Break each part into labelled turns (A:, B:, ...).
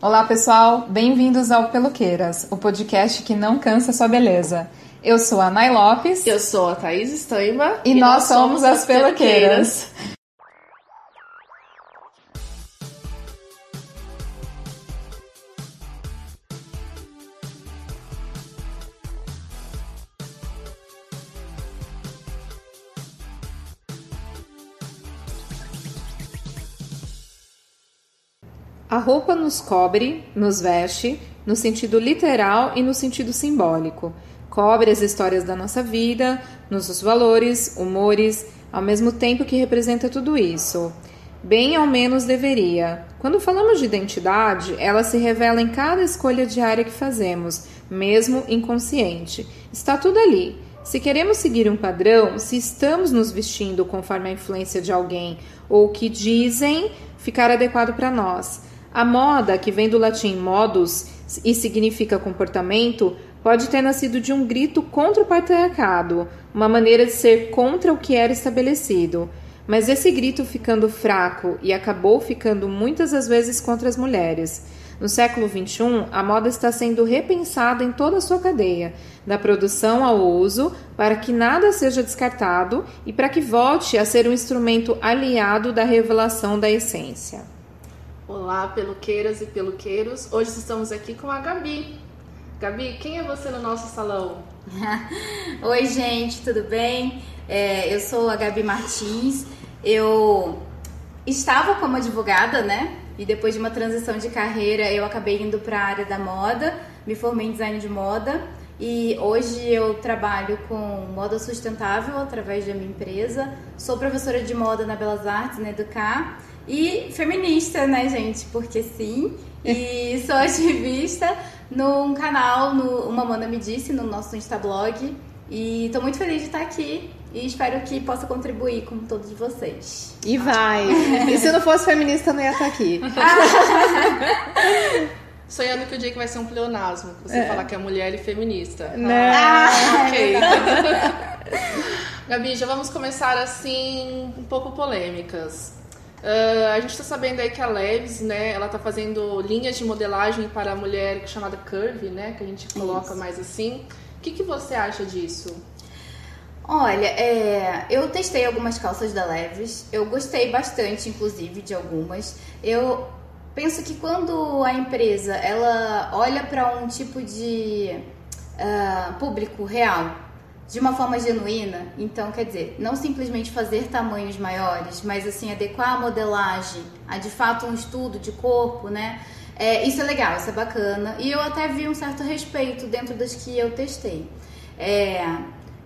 A: Olá, pessoal. Bem-vindos ao Peluqueiras, o podcast que não cansa sua beleza. Eu sou a Nay Lopes.
B: Eu sou a Thaís Estaima.
A: E, e nós, nós, somos as Peluqueiras. peluqueiras. A roupa nos cobre, nos veste, no sentido literal e no sentido simbólico. Cobre as histórias da nossa vida, nossos valores, humores, ao mesmo tempo que representa tudo isso. Bem ao menos deveria. Quando falamos de identidade, ela se revela em cada escolha diária que fazemos, mesmo inconsciente. Está tudo ali. Se queremos seguir um padrão, se estamos nos vestindo conforme a influência de alguém ou o que dizem ficar adequado para nós. A moda, que vem do latim modus e significa comportamento, pode ter nascido de um grito contra o patriarcado, uma maneira de ser contra o que era estabelecido. Mas esse grito ficando fraco e acabou ficando muitas das vezes contra as mulheres. No século XXI, a moda está sendo repensada em toda a sua cadeia, da produção ao uso, para que nada seja descartado e para que volte a ser um instrumento aliado da revelação da essência.
B: Olá, peluqueiras e peluqueiros. Hoje estamos aqui com a Gabi. Gabi, quem é você no nosso salão?
C: Oi, gente, tudo bem? É, eu sou a Gabi Martins. Eu estava como advogada, né? E depois de uma transição de carreira, eu acabei indo para a área da moda. Me formei em design de moda. E hoje eu trabalho com moda sustentável através da minha empresa. Sou professora de moda na Belas Artes, na Educar e feminista, né, gente? Porque sim. E sou ativista num canal, no Uma Mana Me Disse, no nosso Instablog. E tô muito feliz de estar aqui e espero que possa contribuir com todos vocês.
A: E vai! e se não fosse feminista, não ia estar aqui.
B: Sonhando que o dia que vai ser um pleonasmo, você é. falar que é mulher e feminista.
A: Não. Ah,
B: ok. Gabi, já vamos começar assim, um pouco polêmicas. Uh, a gente está sabendo aí que a Leves, né, ela está fazendo linhas de modelagem para a mulher chamada Curve, né, que a gente coloca Isso. mais assim. O que, que você acha disso?
C: Olha, é, eu testei algumas calças da Leves, eu gostei bastante, inclusive, de algumas. Eu penso que quando a empresa ela olha para um tipo de uh, público real de uma forma genuína. Então, quer dizer, não simplesmente fazer tamanhos maiores, mas assim adequar a modelagem a de fato um estudo de corpo, né? É, isso é legal, isso é bacana. E eu até vi um certo respeito dentro das que eu testei. É,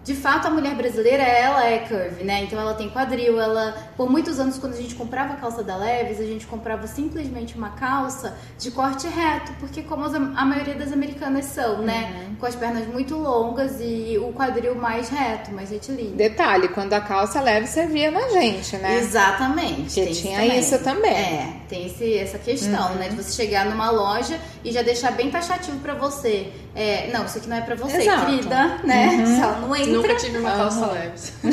C: de fato, a mulher brasileira, ela é curvy, né? Então ela tem quadril, ela... Por muitos anos, quando a gente comprava a calça da Leves, a gente comprava simplesmente uma calça de corte reto, porque como a maioria das americanas são, né? Uhum. Com as pernas muito longas e o quadril mais reto, mais retilíneo.
A: Detalhe, quando a calça leve servia na gente, né?
C: Exatamente.
A: Porque tinha isso também.
C: É, tem esse, essa questão, uhum. né? De você chegar numa loja e já deixar bem taxativo para você. É, não, isso aqui não é para você, Exato. querida, né? Uhum. Só não entra.
B: Nunca tive uma calça uhum. leve.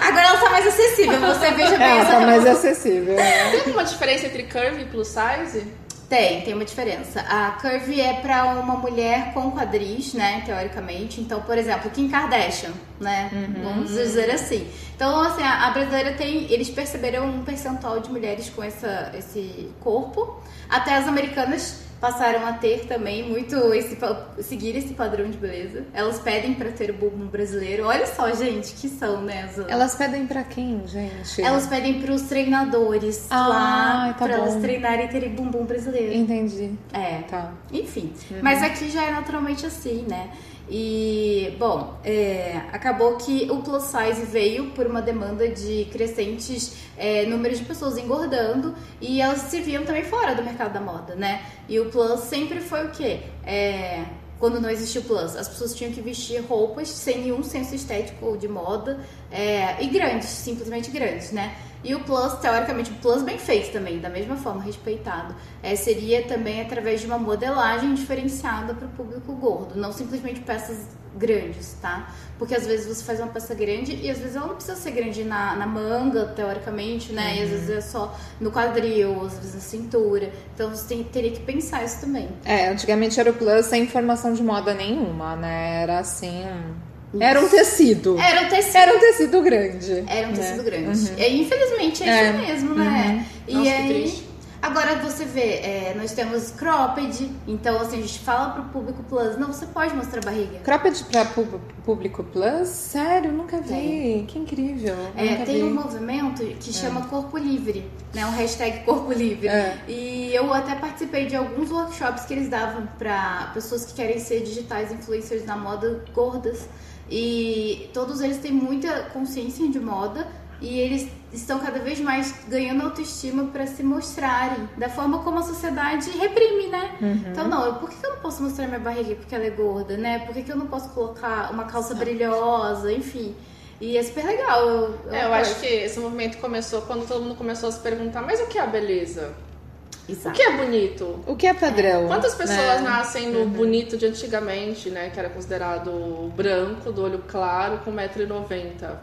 C: Agora ela tá mais acessível, você veja bem
A: ela
C: essa
A: tá mais acessível.
B: Tem alguma diferença entre curve e plus size?
C: Tem, tem uma diferença. A curve é para uma mulher com quadris, né, teoricamente. Então, por exemplo, Kim Kardashian, né? Uhum. Vamos dizer assim. Então, assim, a, a brasileira tem, eles perceberam um percentual de mulheres com essa, esse corpo. Até as americanas passaram a ter também muito esse seguir esse padrão de beleza. Elas pedem para ter o bumbum brasileiro. Olha só, gente, que são, né? As...
A: Elas pedem para quem, gente?
C: Elas pedem para os treinadores ah, lá, tá para elas treinarem e terem bumbum brasileiro.
A: Entendi.
C: É. Tá. Enfim. Uhum. Mas aqui já é naturalmente assim, né? E, bom, é, acabou que o plus size veio por uma demanda de crescentes é, números de pessoas engordando e elas se viam também fora do mercado da moda, né? E o plus sempre foi o quê? É, quando não existia o plus, as pessoas tinham que vestir roupas sem nenhum senso estético de moda é, e grandes, simplesmente grandes, né? E o plus, teoricamente, o plus bem feito também, da mesma forma, respeitado, é, seria também através de uma modelagem diferenciada para o público gordo, não simplesmente peças grandes, tá? Porque às vezes você faz uma peça grande e às vezes ela não precisa ser grande na, na manga, teoricamente, né? Uhum. E às vezes é só no quadril, às vezes na cintura. Então você tem, teria que pensar isso também.
A: É, antigamente era o plus sem informação de moda nenhuma, né? Era assim. Era um tecido.
C: Era um tecido.
A: Era um tecido grande.
C: Era um tecido né? grande. Uhum. E infelizmente é, é, isso mesmo, né?
B: Uhum. E Nossa, aí.
C: Agora você vê, é, nós temos cropped, então assim, a gente fala pro público plus, não, você pode mostrar a barriga.
A: Cropped pra público plus? Sério, nunca vi. Tem. Que incrível.
C: É, tem vi. um movimento que chama é. Corpo Livre, né? Um hashtag Corpo Livre. É. E eu até participei de alguns workshops que eles davam para pessoas que querem ser digitais influencers na moda gordas. E todos eles têm muita consciência de moda e eles estão cada vez mais ganhando autoestima para se mostrarem da forma como a sociedade reprime, né? Uhum. Então, não, por que eu não posso mostrar minha barriga porque ela é gorda, né? Por que eu não posso colocar uma calça brilhosa, enfim. E é super legal. Eu,
B: eu, é, eu acho que esse movimento começou quando todo mundo começou a se perguntar, mas o que é a beleza? Exato. O que é bonito?
A: O que é padrão?
B: Quantas pessoas né? nascem no uhum. bonito de antigamente, né? Que era considerado branco, do olho claro, com 1,90m?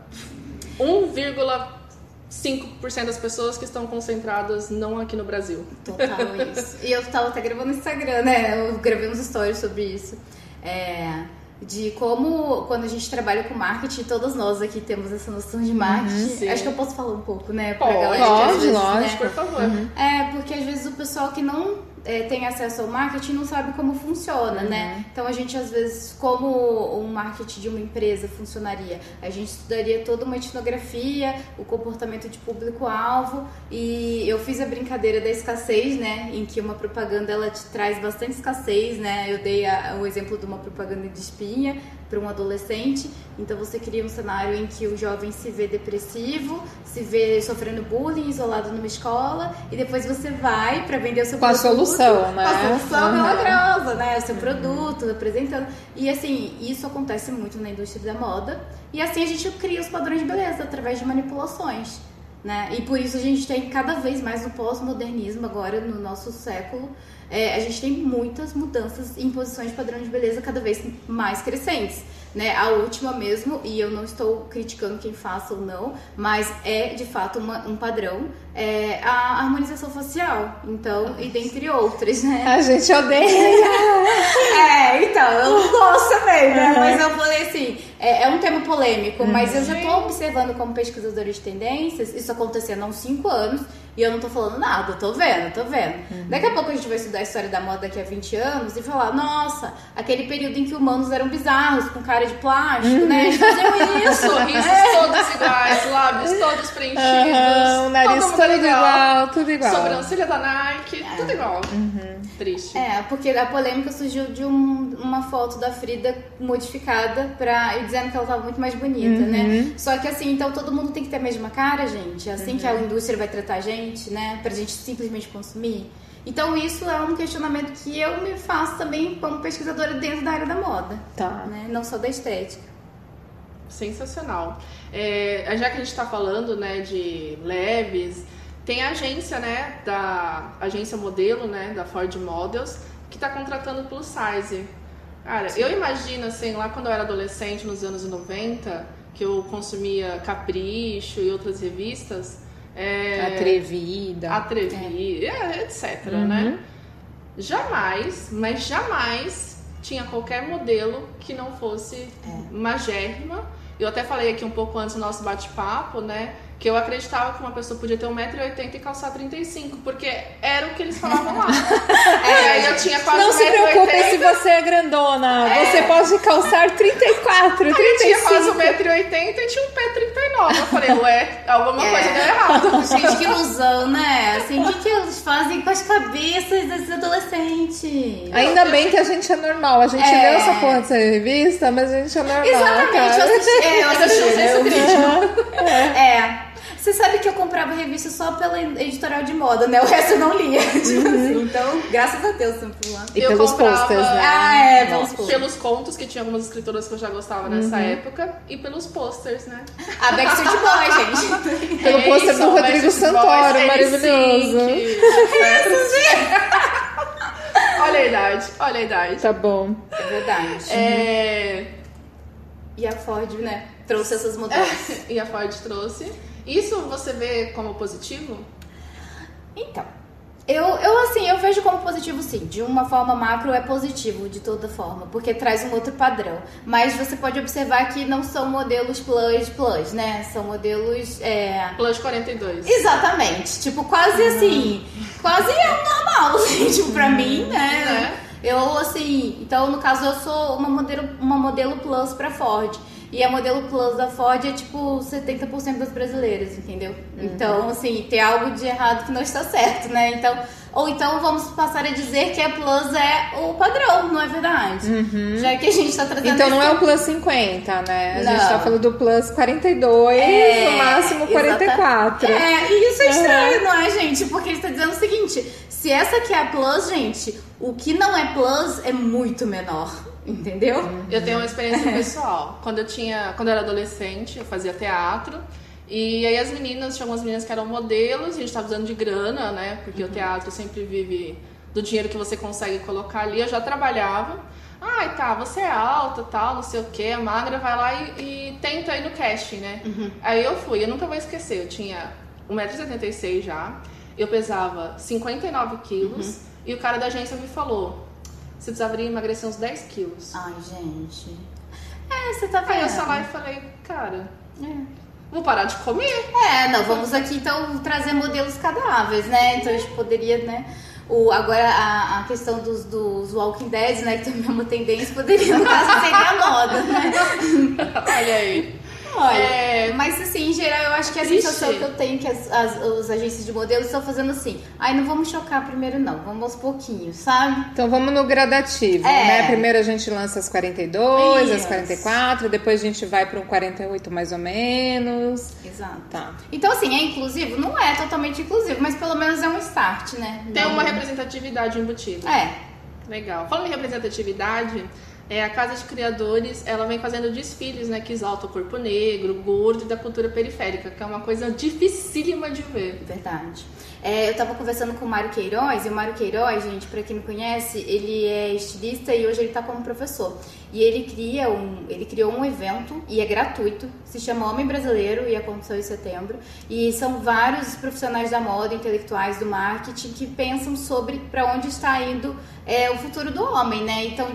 B: 1,5% das pessoas que estão concentradas não aqui no Brasil.
C: Total isso. e eu tava até gravando no Instagram, né? Eu gravei uns stories sobre isso. É, de como, quando a gente trabalha com marketing, todas nós aqui temos essa noção de marketing. Uhum, Acho que eu posso falar um pouco, né?
A: Pra pode, galera, pode, vezes, lógico, né?
B: por favor.
C: Uhum. É, porque às vezes o pessoal que não é, tem acesso ao marketing não sabe como funciona, né? uhum. né? Então a gente às vezes, como um marketing de uma empresa funcionaria, a gente estudaria toda uma etnografia, o comportamento de público-alvo e eu fiz a brincadeira da escassez, né? Em que uma propaganda ela te traz bastante escassez, né? Eu dei a, o exemplo de uma propaganda de espinha para um adolescente. Então você cria um cenário em que o jovem se vê depressivo, se vê sofrendo bullying, isolado numa escola, e depois você vai para vender o seu
A: com
C: produto.
A: Com a solução, né?
C: Com a solução uhum. milagrosa, né? O seu produto, apresentando. E assim, isso acontece muito na indústria da moda. E assim a gente cria os padrões de beleza através de manipulações. Né? E por isso a gente tem cada vez mais no pós-modernismo agora no nosso século é, a gente tem muitas mudanças em posições de padrão de beleza cada vez mais crescentes. Né? A última mesmo, e eu não estou criticando quem faça ou não, mas é de fato uma, um padrão, é a harmonização facial. Então, e dentre outras, né?
A: A gente odeia!
C: é, então, eu não gosto também, né? Mas eu falei assim, é, é um tema polêmico, mas eu já estou observando como pesquisadora de tendências, isso acontecendo há uns 5 anos, e eu não tô falando nada, tô vendo, tô vendo. Uhum. Daqui a pouco a gente vai estudar a história da moda daqui a 20 anos e falar, nossa, aquele período em que humanos eram bizarros, com cara de plástico, uhum. né? Eles faziam
B: isso. Sorrisos é. todos iguais, lábios todos preenchidos. Uhum,
A: o nariz todo, todo igual, tudo igual.
B: Sobrancelha da Nike, é. tudo igual. Uhum. Triste.
C: É, porque a polêmica surgiu de um, uma foto da Frida modificada pra, dizendo que ela tava muito mais bonita, né? Uhum. Só que assim, então todo mundo tem que ter a mesma cara, gente. É assim que a uhum. indústria vai tratar a gente gente, né? Pra gente simplesmente consumir. Então isso é um questionamento que eu me faço também como pesquisadora dentro da área da moda.
A: Tá.
C: Né? Não só da estética.
B: Sensacional. É, já que a gente está falando né, de leves, tem a agência, né? Da agência modelo, né? Da Ford Models, que está contratando plus size. Cara, Sim. eu imagino assim, lá quando eu era adolescente, nos anos 90, que eu consumia Capricho e outras revistas,
A: é, atrevida.
B: Atrevida, é. etc, uhum. né? Jamais, mas jamais tinha qualquer modelo que não fosse é. magérrima. Eu até falei aqui um pouco antes do nosso bate-papo, né? Que eu acreditava que uma pessoa podia ter 1,80m e calçar 35, porque era o que eles falavam lá. é, eu tinha quase
A: Não se preocupe se você é grandona, é. você pode calçar 34, 35. Eu
B: tinha quase 1,80m e tinha um pé 39. Eu falei, ué, alguma é. coisa deu errado.
C: Gente, que ilusão, né? Assim, o que, que eles fazem com as cabeças desses adolescentes?
A: Ainda bem que a gente é normal, a gente é. lê essa porra dessa revista, mas a gente é normal,
C: Exatamente,
A: cara.
C: eu assisti, é, eu assisti o senso crítico. É. é. Você sabe que eu comprava revista só pela editorial de moda, né? O resto eu não lia. Tipo uhum. assim. Então, graças a Deus, sempre lá.
A: E eu pelos comprava... posters, né?
C: Ah, é, pelos
B: posters. Pelos contos, que tinha algumas escritoras que eu já gostava nessa uhum. época. E pelos posters, né?
C: A Backstreet Boys, gente.
A: Pelo pôster do Rodrigo Santoro, Boys, maravilhoso.
B: olha a idade, olha a idade.
A: Tá bom.
C: É verdade.
B: É...
C: E a Ford, né, trouxe essas mudanças.
B: e a Ford trouxe. Isso você vê como positivo?
C: Então, eu, eu assim, eu vejo como positivo sim. De uma forma macro é positivo, de toda forma, porque traz um outro padrão. Mas você pode observar que não são modelos plus plus, né? São modelos. É...
B: Plus 42.
C: Exatamente. Tipo, quase uhum. assim. Quase é normal, assim, tipo, pra mim, né? É. Eu, assim, então no caso eu sou uma modelo, uma modelo plus pra Ford. E a modelo Plus da Ford é tipo 70% das brasileiras, entendeu? Uhum. Então, assim, tem algo de errado que não está certo, né? Então, ou então vamos passar a dizer que a Plus é o padrão, não é verdade? Uhum. Já que a gente está trazendo.
A: Então não é o Plus 50, né? A não. gente está falando do Plus 42, é, no máximo 44.
C: Exata... É, e isso é estranho, uhum. não é, gente? Porque ele está dizendo o seguinte: se essa aqui é a Plus, gente, o que não é Plus é muito menor. Entendeu?
B: Eu tenho uma experiência pessoal. Quando eu tinha, quando eu era adolescente, eu fazia teatro. E aí as meninas, tinha algumas meninas que eram modelos, a gente estava usando de grana, né? Porque uhum. o teatro sempre vive do dinheiro que você consegue colocar ali. Eu já trabalhava. Ai, tá, você é alta, tal, não sei o que, é magra, vai lá e, e tenta ir no casting, né? Uhum. Aí eu fui, eu nunca vou esquecer, eu tinha 1,76m já, eu pesava 59 quilos, uhum. e o cara da agência me falou, você precisaria emagrecer uns 10 quilos.
C: Ai, gente. É, você tá vendo.
B: Aí eu só lá e falei, cara, é. vou parar de comer.
C: É, não, vamos aqui então trazer modelos cadáveres, né? Então a gente poderia, né? O, agora a, a questão dos, dos Walking Dead, né? Que também é uma tendência, poderia, no caso, ser a moda, né?
B: Olha aí.
C: Olha, é... mas assim, em geral, eu acho que a Ixi. sensação que eu tenho que as, as, as agências de modelos estão fazendo assim. Ai, não vamos chocar primeiro, não. Vamos aos pouquinhos, sabe?
A: Então vamos no gradativo, é. né? Primeiro a gente lança as 42, Isso. as 44, depois a gente vai para um 48 mais ou menos.
C: Exato. Tá. Então, assim, é inclusivo? Não é totalmente inclusivo, mas pelo menos é um start, né?
B: Tem não... uma representatividade embutida.
C: É.
B: Legal. Falando em representatividade, é, a Casa de Criadores, ela vem fazendo desfiles, né, que exalta o corpo negro, gordo e da cultura periférica, que é uma coisa dificílima de ver.
C: Verdade. É, eu estava conversando com o Mário Queiroz, e o Mário Queiroz, gente, para quem não conhece, ele é estilista e hoje ele está como professor. E ele cria um, ele criou um evento e é gratuito, se chama Homem Brasileiro e aconteceu em setembro. E são vários profissionais da moda, intelectuais do marketing que pensam sobre para onde está indo é, o futuro do homem, né? Então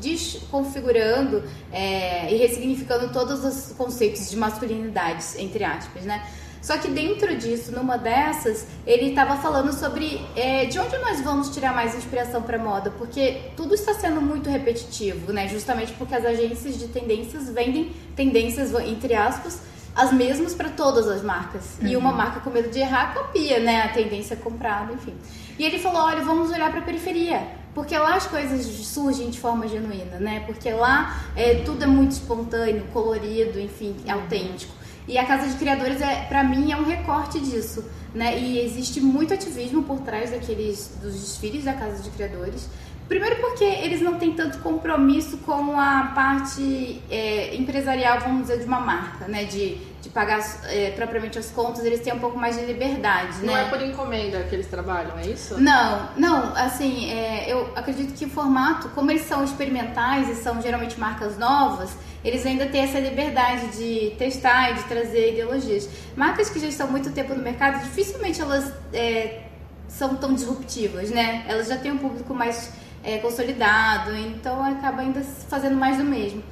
C: desconfigurando é, e ressignificando todos os conceitos de masculinidades, entre aspas, né? Só que dentro disso, numa dessas, ele estava falando sobre é, de onde nós vamos tirar mais inspiração para moda, porque tudo está sendo muito repetitivo, né? Justamente porque as agências de tendências vendem tendências, entre aspas, as mesmas para todas as marcas. Uhum. E uma marca com medo de errar copia, né? A tendência comprada, enfim. E ele falou: olha, vamos olhar para a periferia. Porque lá as coisas surgem de forma genuína, né? Porque lá é, tudo é muito espontâneo, colorido, enfim, uhum. autêntico. E a Casa de Criadores, é, para mim, é um recorte disso. Né? E existe muito ativismo por trás daqueles, dos desfiles da Casa de Criadores. Primeiro porque eles não têm tanto compromisso com a parte é, empresarial, vamos dizer, de uma marca, né? De, pagar é, propriamente as contas, eles têm um pouco mais de liberdade,
B: Não
C: né?
B: é por encomenda que eles trabalham, é isso?
C: Não, não, assim, é, eu acredito que o formato, como eles são experimentais e são geralmente marcas novas, eles ainda têm essa liberdade de testar e de trazer ideologias. Marcas que já estão muito tempo no mercado, dificilmente elas é, são tão disruptivas, né? Elas já têm um público mais é, consolidado, então acaba ainda fazendo mais do mesmo.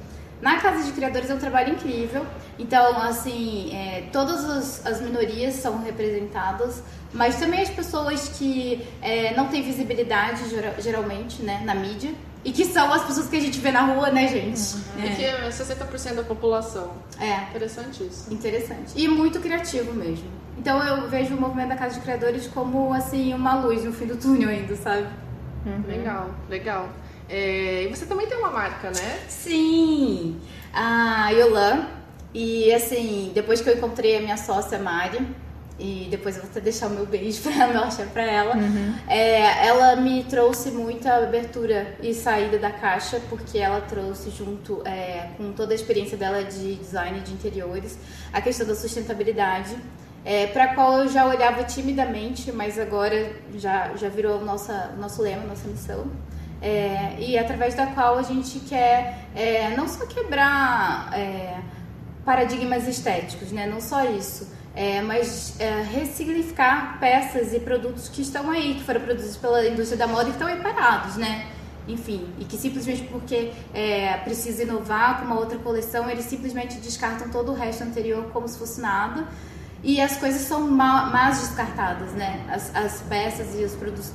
C: Na Casa de Criadores é um trabalho incrível, então, assim, é, todas as, as, minorias são representadas, mas também as pessoas que é, não têm visibilidade, geralmente, né, na mídia, e que são as pessoas que a gente vê na rua, né, gente?
B: Uhum. É. Que é 60% da população.
C: É.
B: Interessante isso.
C: Interessante. E muito criativo mesmo. Então eu vejo o movimento da Casa de Criadores como, assim, uma luz no fim do túnel ainda, sabe?
B: Uhum. Legal, legal. É, e você também tem uma marca, né?
C: Sim! A Yolan. E, assim, depois que eu encontrei a minha sócia Mari, e depois eu vou até deixar o meu beijo pra ela, meu axé pra ela. Uhum. É, ela me trouxe muita abertura e saída da caixa, porque ela trouxe junto é, com toda a experiência dela de design de interiores, a questão da sustentabilidade, é, para a qual eu já olhava timidamente, mas agora já, já virou nossa, nosso lema, nossa missão. É, e através da qual a gente quer é, não só quebrar é, paradigmas estéticos, né? Não só isso, é, mas é, ressignificar peças e produtos que estão aí, que foram produzidos pela indústria da moda e que estão aí parados, né? Enfim, e que simplesmente porque é, precisa inovar com uma outra coleção, eles simplesmente descartam todo o resto anterior como se fosse nada. E as coisas são mais descartadas, né? As, as, peças e os produtos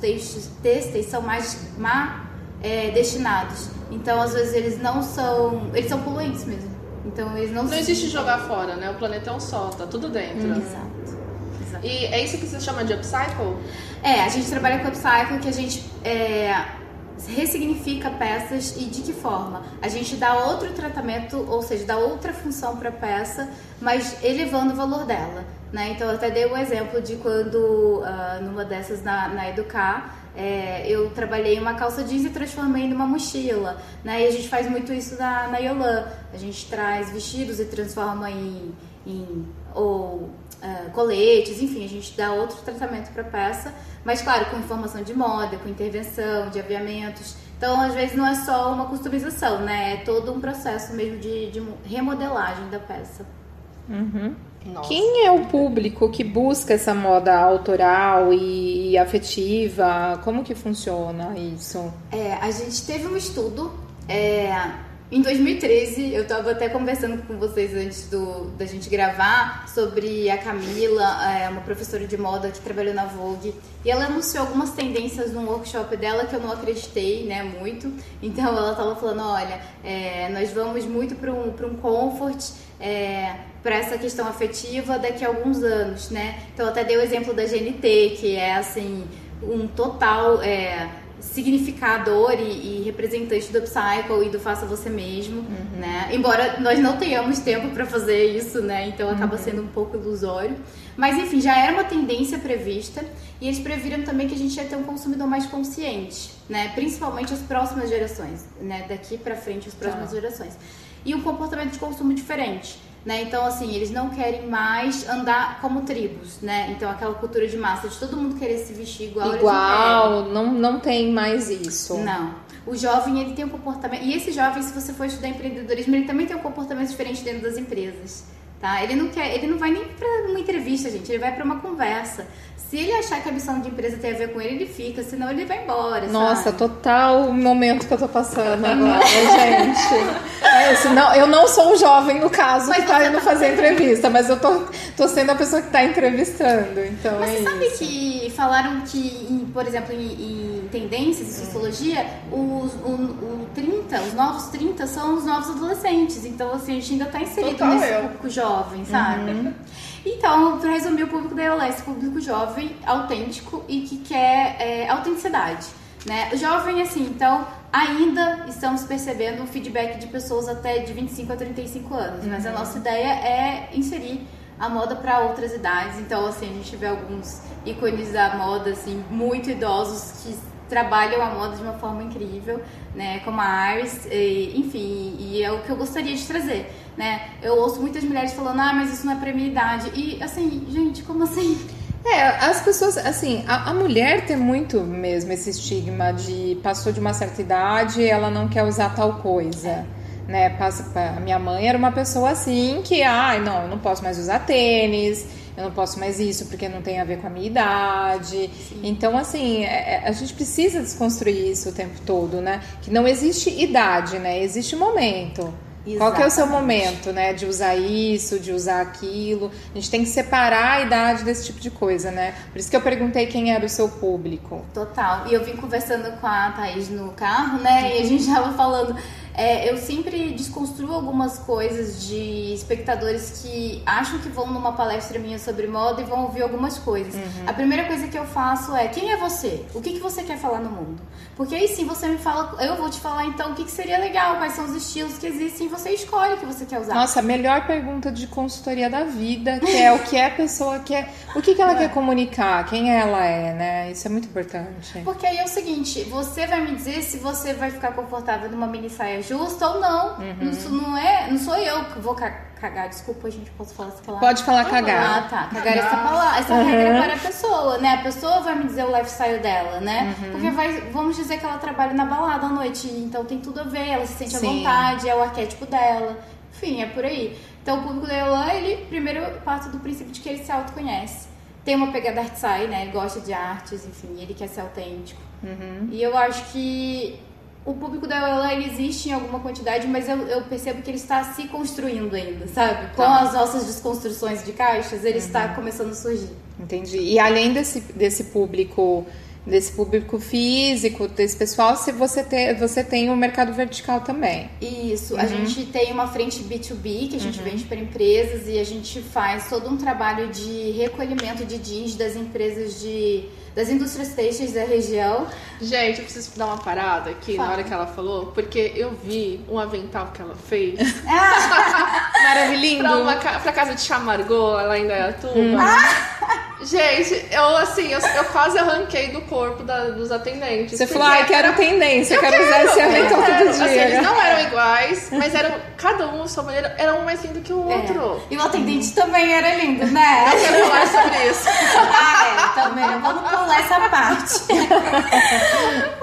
C: têxteis são mais má é, destinados. Então, às vezes, eles não são. Eles são poluentes mesmo. Então, eles não
B: Não existe jogar fora, né? O planeta é um só, tá tudo dentro.
C: Hum. Exato.
B: Exato. E é isso que você chama de upcycle?
C: É, a gente trabalha com upcycle que a gente. É, ressignifica peças e de que forma? A gente dá outro tratamento, ou seja, dá outra função para a peça, mas elevando o valor dela. Né? Então, eu até dei um exemplo de quando, uh, numa dessas na, na Educar, é, eu trabalhei uma calça jeans e transformei numa mochila. Né? E a gente faz muito isso na, na Yolan. A gente traz vestidos e transforma em, em ou uh, coletes, enfim, a gente dá outro tratamento para a peça, mas claro, com informação de moda, com intervenção, de aviamentos. Então, às vezes, não é só uma customização, né? É todo um processo mesmo de, de remodelagem da peça.
A: Uhum. Quem é o público que busca essa moda autoral e afetiva? Como que funciona isso?
C: É, a gente teve um estudo é, em 2013, eu estava até conversando com vocês antes do, da gente gravar sobre a Camila, é, uma professora de moda que trabalhou na Vogue, e ela anunciou algumas tendências num workshop dela que eu não acreditei, né, muito. Então ela estava falando, olha, é, nós vamos muito para um, um comfort, é, para essa questão afetiva daqui a alguns anos, né? Então até dei o exemplo da GNT, que é assim um total é, significador e, e, representante do upcycle e do faça você mesmo, uhum. né? Embora nós não tenhamos tempo para fazer isso, né? Então acaba uhum. sendo um pouco ilusório. Mas enfim, já era uma tendência prevista e eles previram também que a gente ia ter um consumidor mais consciente, né? Principalmente as próximas gerações, né? Daqui para frente as próximas tá. gerações. E um comportamento de consumo diferente. Né? Então, assim, eles não querem mais andar como tribos, né? Então, aquela cultura de massa, de todo mundo querer se vestir igual.
A: Igual, não, não, não tem mais isso.
C: Não. O jovem, ele tem um comportamento... E esse jovem, se você for estudar empreendedorismo, ele também tem um comportamento diferente dentro das empresas, tá? Ele não quer... Ele não vai nem para uma entrevista, gente. Ele vai para uma conversa. Se ele achar que a missão de empresa tem a ver com ele, ele fica, senão ele vai embora.
A: Nossa,
C: sabe?
A: total momento que eu tô passando agora, gente. É, senão, eu não sou um jovem, no caso, mas que tá indo tá fazer entrevista, mas eu tô, tô sendo a pessoa que tá entrevistando. Então
C: mas
A: é
C: você
A: isso.
C: sabe que falaram que, por exemplo, em, em tendências, em sociologia, os, o, o 30, os novos 30 são os novos adolescentes. Então, assim, a gente ainda tá inserido total nesse eu. público jovem, sabe? Uhum. Então, para resumir, o público da EOLA esse público jovem, autêntico e que quer é, autenticidade. Né? Jovem, assim, então, ainda estamos percebendo um feedback de pessoas até de 25 a 35 anos, uhum. mas a uhum. nossa ideia é inserir a moda para outras idades. Então, assim, a gente vê alguns ícones da moda, assim, muito idosos que trabalham a moda de uma forma incrível, né? Como a Iris, e, enfim, e é o que eu gostaria de trazer, né? Eu ouço muitas mulheres falando, ah, mas isso não é pra minha idade. E, assim, gente, como assim?
A: É, as pessoas, assim, a, a, mulher tem muito mesmo esse estigma de passou de uma certa idade ela não quer usar tal coisa. É. Né, passa a minha mãe era uma pessoa assim que, ai, ah, não, eu não posso mais usar tênis, eu não posso mais isso porque não tem a ver com a minha idade. Sim. Então, assim, é, é, a gente precisa desconstruir isso o tempo todo, né? Que não existe idade, né? Existe momento. Exatamente. Qual que é o seu momento, né? De usar isso, de usar aquilo. A gente tem que separar a idade desse tipo de coisa, né? Por isso que eu perguntei quem era o seu público.
C: Total. E eu vim conversando com a Thaís no carro, né? E a gente tava falando é, eu sempre desconstruo algumas coisas de espectadores que acham que vão numa palestra minha sobre moda e vão ouvir algumas coisas. Uhum. A primeira coisa que eu faço é: quem é você? O que, que você quer falar no mundo? Porque aí sim você me fala, eu vou te falar então o que, que seria legal, quais são os estilos que existem e você escolhe o que você quer usar.
A: Nossa, melhor pergunta de consultoria da vida, que é o que é a pessoa quer, o que, que ela é. quer comunicar, quem ela é, né? Isso é muito importante.
C: Porque aí é o seguinte: você vai me dizer se você vai ficar confortável numa mini saia justa ou não. Uhum. Não, não, é, não sou eu que vou cagar, desculpa, a gente pode falar essa palavra.
A: Pode falar cagar.
C: Ah, tá. Cagar essa palavra, essa uhum. regra para a pessoa, né? A pessoa vai me dizer o lifestyle dela, né? Uhum. Porque vai, vamos dizer que ela trabalha na balada à noite, então tem tudo a ver, ela se sente Sim. à vontade, é o arquétipo dela. Enfim, é por aí. Então o público da Yolan, ele primeiro parte do princípio de que ele se autoconhece. Tem uma pegada artsai, né? Ele gosta de artes, enfim, ele quer ser autêntico. Uhum. E eu acho que o público da Yolan existe em alguma quantidade, mas eu, eu, percebo que ele está se construindo ainda, sabe? Com tá. as nossas desconstruções de caixas, ele uhum. está começando a surgir.
A: Entendi. E além desse, desse público desse público físico, desse pessoal, se você, ter, você tem o um mercado vertical também.
C: Isso, uhum. a gente tem uma frente B2B que a gente uhum. vende para empresas e a gente faz todo um trabalho de recolhimento de jeans das empresas de das indústrias têxteis da região.
B: Gente, eu preciso dar uma parada aqui Fala. na hora que ela falou, porque eu vi um avental que ela fez.
A: Ah! Maravilhoso.
B: pra, uma, pra casa de Chamargô, ela ainda é a Hum. Ah! Gente, eu assim, eu, eu quase arranquei do corpo da, dos atendentes.
A: Você falou, ai, quero tendência, eu quero, quero usar esse avental todo dia. Assim,
B: eles não eram iguais, mas eram, cada um, sua maneira, era um mais lindo que o é. outro.
C: É. E o atendente também era lindo, né?
B: Eu quero falar sobre isso.
C: ah, é, também. Vamos pular essa parte.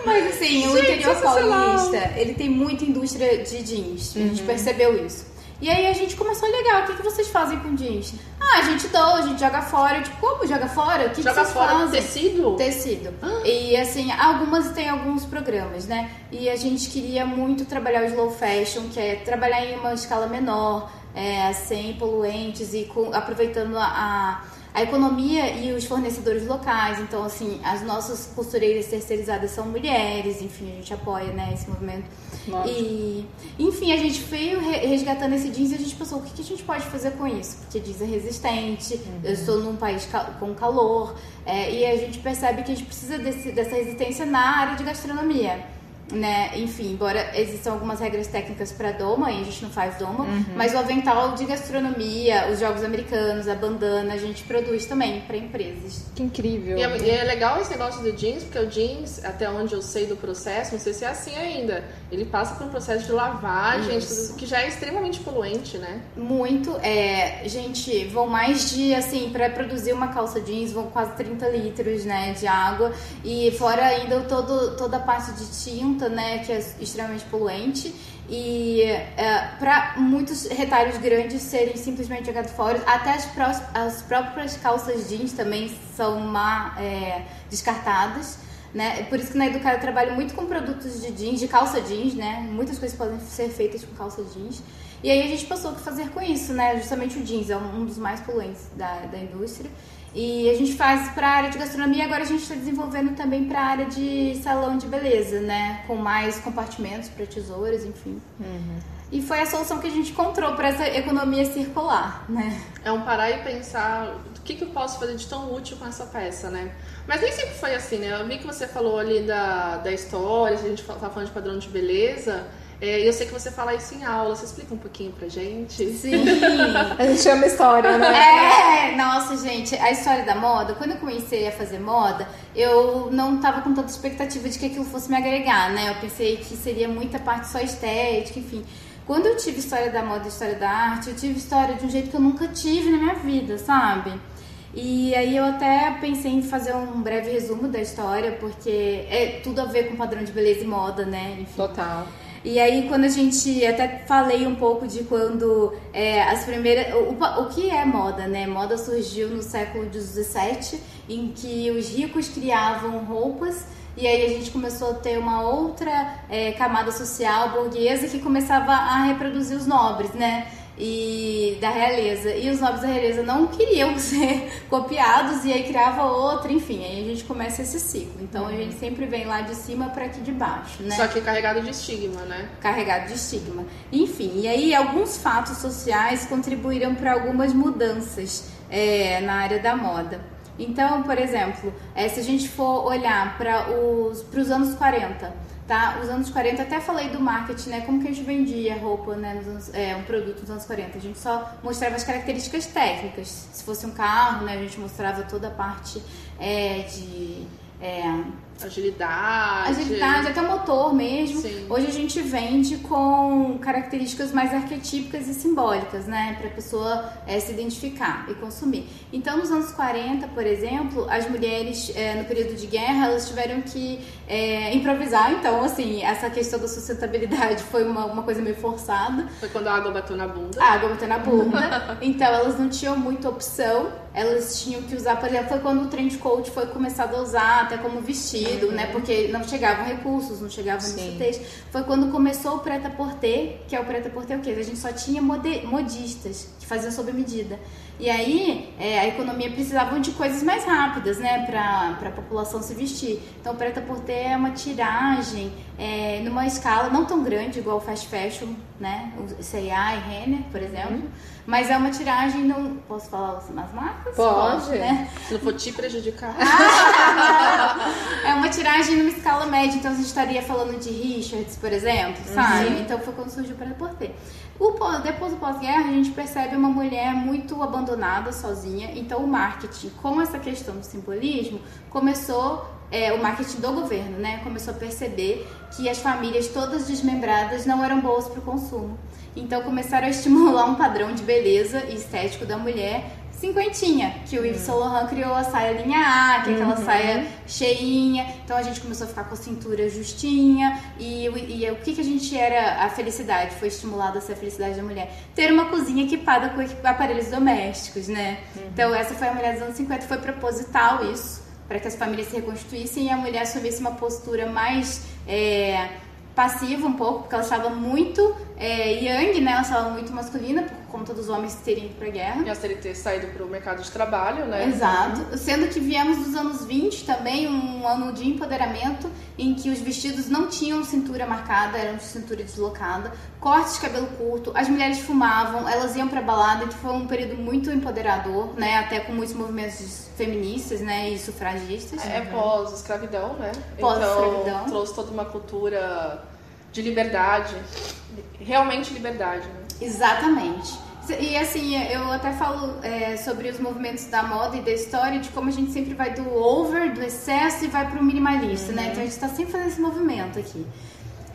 C: mas assim, o interior paulista, ele tem muita indústria de jeans. Uhum. A gente uhum. percebeu isso. E aí a gente começou a ligar, o que, que vocês fazem com jeans? Ah, a gente doa, a gente joga fora. Eu, tipo, como joga fora? O que,
B: joga
C: que
B: fora
C: fazem?
B: tecido?
C: Tecido. Ah. E assim, algumas tem alguns programas, né? E a gente queria muito trabalhar o slow fashion, que é trabalhar em uma escala menor, é, sem poluentes e com, aproveitando a, a a economia e os fornecedores locais. Então, assim, as nossas costureiras terceirizadas são mulheres, enfim, a gente apoia né, esse movimento. Nossa. E, enfim, a gente veio resgatando esse jeans e a gente pensou, o que a gente pode fazer com isso? Porque jeans é resistente, uhum. eu estou num país com calor, é, e a gente percebe que a gente precisa desse, dessa resistência na área de gastronomia né? Enfim, embora existam algumas regras técnicas para doma, e a gente não faz doma, uhum. mas o avental de gastronomia, os jogos americanos, a bandana, a gente produz também para empresas.
A: Que incrível.
B: E é, e é, legal esse negócio do jeans, porque o jeans, até onde eu sei do processo, não sei se é assim ainda, ele passa por um processo de lavagem, Isso. que já é extremamente poluente, né?
C: Muito. É, gente, vão mais de, assim, para produzir uma calça jeans, vão quase 30 litros, né, de água, e fora ainda todo, toda a parte de tinta né, que é extremamente poluente. E é, para muitos retalhos grandes serem simplesmente jogados fora, até as, pró as próprias calças jeans também são má, é, descartadas. Né? Por isso que na Educar eu trabalho muito com produtos de jeans, de calça jeans, né? Muitas coisas podem ser feitas com calça jeans. E aí a gente passou o que fazer com isso, né? Justamente o jeans é um dos mais poluentes da, da indústria. E a gente faz para a área de gastronomia, agora a gente está desenvolvendo também para a área de salão de beleza, né? Com mais compartimentos para tesouras, enfim. Uhum. E foi a solução que a gente encontrou para essa economia circular, né?
B: É um parar e pensar o que, que eu posso fazer de tão útil com essa peça, né? Mas nem sempre foi assim, né? Eu vi que você falou ali da, da história, a gente estava falando de padrão de beleza. É, eu sei que você fala isso em aula, você explica um pouquinho pra gente?
C: Sim!
A: a gente chama história,
C: né? É, nossa, gente, a história da moda, quando eu comecei a fazer moda, eu não tava com tanta expectativa de que aquilo fosse me agregar, né? Eu pensei que seria muita parte só estética, enfim. Quando eu tive história da moda e história da arte, eu tive história de um jeito que eu nunca tive na minha vida, sabe? E aí eu até pensei em fazer um breve resumo da história, porque é tudo a ver com padrão de beleza e moda, né?
A: Enfim. Total.
C: E aí, quando a gente até falei um pouco de quando é, as primeiras. O, o que é moda, né? Moda surgiu no século XVII, em que os ricos criavam roupas. E aí a gente começou a ter uma outra é, camada social burguesa que começava a reproduzir os nobres, né? E da realeza. E os nobres da realeza não queriam ser copiados e aí criava outra, enfim, aí a gente começa esse ciclo. Então a uhum. gente sempre vem lá de cima para aqui de baixo, né?
B: Só que carregado de estigma, né?
C: Carregado de estigma. Enfim, e aí alguns fatos sociais contribuíram para algumas mudanças é, na área da moda. Então, por exemplo, é, se a gente for olhar para os, os anos 40, tá? Os anos 40, até falei do marketing, né? Como que a gente vendia roupa, né? Anos, é, um produto nos anos 40. A gente só mostrava as características técnicas. Se fosse um carro, né? A gente mostrava toda a parte é, de... É,
B: Agilidade.
C: Agilidade, até motor mesmo.
B: Sim.
C: Hoje a gente vende com características mais arquetípicas e simbólicas, né? Pra pessoa é, se identificar e consumir. Então, nos anos 40, por exemplo, as mulheres, é, no período de guerra, elas tiveram que é, improvisar. Então, assim, essa questão da sustentabilidade foi uma, uma coisa meio forçada.
B: Foi quando a água bateu na bunda.
C: A água bateu na bunda. então, elas não tinham muita opção. Elas tinham que usar, por exemplo, foi quando o trench coat foi começado a usar até como vestido, né? Porque não chegavam recursos, não chegavam
A: Sim.
C: necessites. Foi quando começou o preta-porter, que é o preta-porter o quê? A gente só tinha modistas que faziam sob medida. E aí, é, a economia precisava de coisas mais rápidas, né, para a população se vestir. Então, o preta-porter é uma tiragem é, numa escala não tão grande, igual o fast fashion, né, o C&A e Renner, por exemplo. Mas é uma tiragem, não... Posso falar as as marcas?
A: Pode.
C: Posso, né?
B: Se não for te prejudicar.
C: É uma tiragem numa escala média, então a gente estaria falando de Richards, por exemplo, sabe? Então foi quando surgiu o pré-porter. O depois do pós-guerra, a gente percebe uma mulher muito abandonada, sozinha. Então o marketing, com essa questão do simbolismo, começou é, o marketing do governo, né? Começou a perceber que as famílias todas desmembradas não eram boas para o consumo. Então começaram a estimular um padrão de beleza e estético da mulher cinquentinha, que o Yves Saint Laurent criou a saia linha A, que é aquela saia cheinha. Então a gente começou a ficar com a cintura justinha. E, o- e o que, que a gente era a felicidade? Foi estimulada a ser a felicidade da mulher. Ter uma cozinha equipada com aparelhos domésticos, né? Então essa foi a mulher dos anos 50, foi proposital isso, para que as famílias se reconstituíssem e a mulher assumisse uma postura mais. é, passiva um pouco, porque ela estava muito é, yang, né? Ela estava muito masculina, por conta dos homens terem ido pra guerra.
B: E a série ter saído pro mercado de trabalho, né?
C: Exato. Sendo que viemos dos anos 20 também, um ano de empoderamento, em que os vestidos não tinham cintura marcada, eram de cintura deslocada, cortes de cabelo curto, as mulheres fumavam, elas iam pra balada, que foi um período muito empoderador, né? Até com muitos movimentos feministas, né? E sufragistas.
B: É pós-escravidão, né?
C: Pós-escravidão.
B: Então trouxe toda uma cultura de liberdade. Realmente liberdade, né?
C: Exatamente. E assim, eu até falo é, sobre os movimentos da moda e da história, de como a gente sempre vai do over, do excesso e vai pro minimalista, né? Então a gente tá sempre fazendo esse movimento aqui.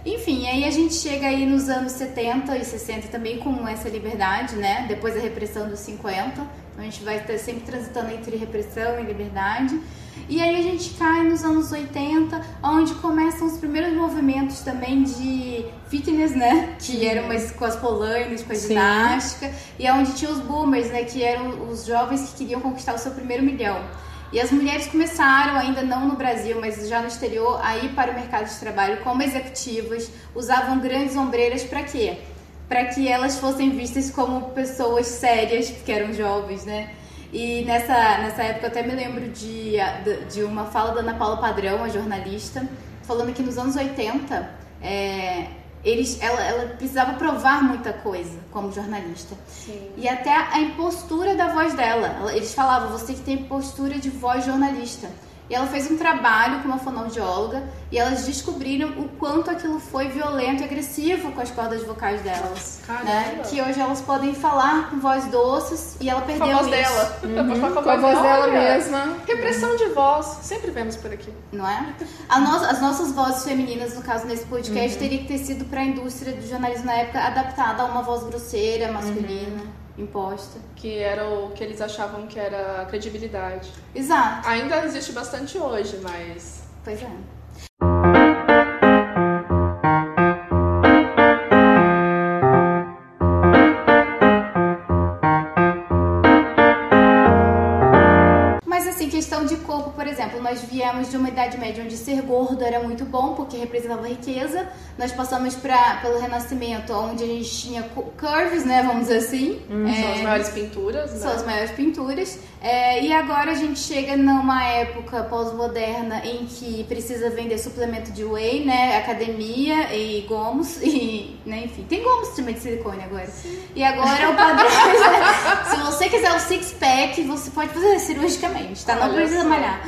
C: Enfim, aí a gente chega aí nos anos 70 e 60 também com essa liberdade, né? Depois da repressão dos 50. Então a gente vai estar sempre transitando entre repressão e liberdade. E aí a gente cai nos anos 80, onde começam os primeiros movimentos também de fitness, né? Que eram mais com as polainas, com a ginástica. E é onde tinha os boomers, né? Que eram os jovens que queriam conquistar o seu primeiro milhão. E as mulheres começaram, ainda não no Brasil, mas já no exterior, a ir para o mercado de trabalho como executivas, usavam grandes ombreiras para quê? Para que elas fossem vistas como pessoas sérias, porque eram jovens, né? E nessa, nessa época eu até me lembro de, de uma fala da Ana Paula Padrão, a jornalista, falando que nos anos 80 é, eles, ela, ela precisava provar muita coisa como jornalista.
B: Sim.
C: E até a impostura da voz dela. Ela- Eles falavam, você tem que ter postura de voz jornalista. E ela fez um trabalho com uma fonoaudióloga e elas descobriram o quanto aquilo foi violento e agressivo com as cordas vocais delas.
B: Caramba.
C: Né? Que hoje elas podem falar com voz doces e ela
B: Com a
C: perdeu
B: voz
C: isso.
B: dela. Pode falar
A: Com a voz dela
B: Olha,
A: mesma.
B: Repressão de voz. Sempre vemos por aqui.
C: não é? A no- as nossas vozes femininas, no caso nesse podcast,
B: Uhum.
C: teria que ter sido para a indústria do jornalismo na época adaptada a uma voz grosseira, masculina,
B: Uhum.
C: Imposta.
B: Que era o que eles achavam que era credibilidade.
C: Exato.
B: Ainda existe bastante hoje, mas.
C: Pois é. Viemos de uma idade média onde ser gordo era muito bom, porque representava riqueza. Nós passamos pra, pelo Renascimento, onde a gente tinha cu- curves, né, vamos dizer assim.
B: São as
C: É,
B: maiores pinturas, né?
C: são as maiores pinturas. É, e agora a gente chega numa época pós-moderna em que precisa vender suplemento de whey, né? Academia e gomos, e, né, enfim. Tem gomos também de silicone agora. E agora é o padrão. Se você quiser o six-pack, você pode fazer cirurgicamente, tá? Não
B: Olha
C: precisa
B: só.
C: malhar.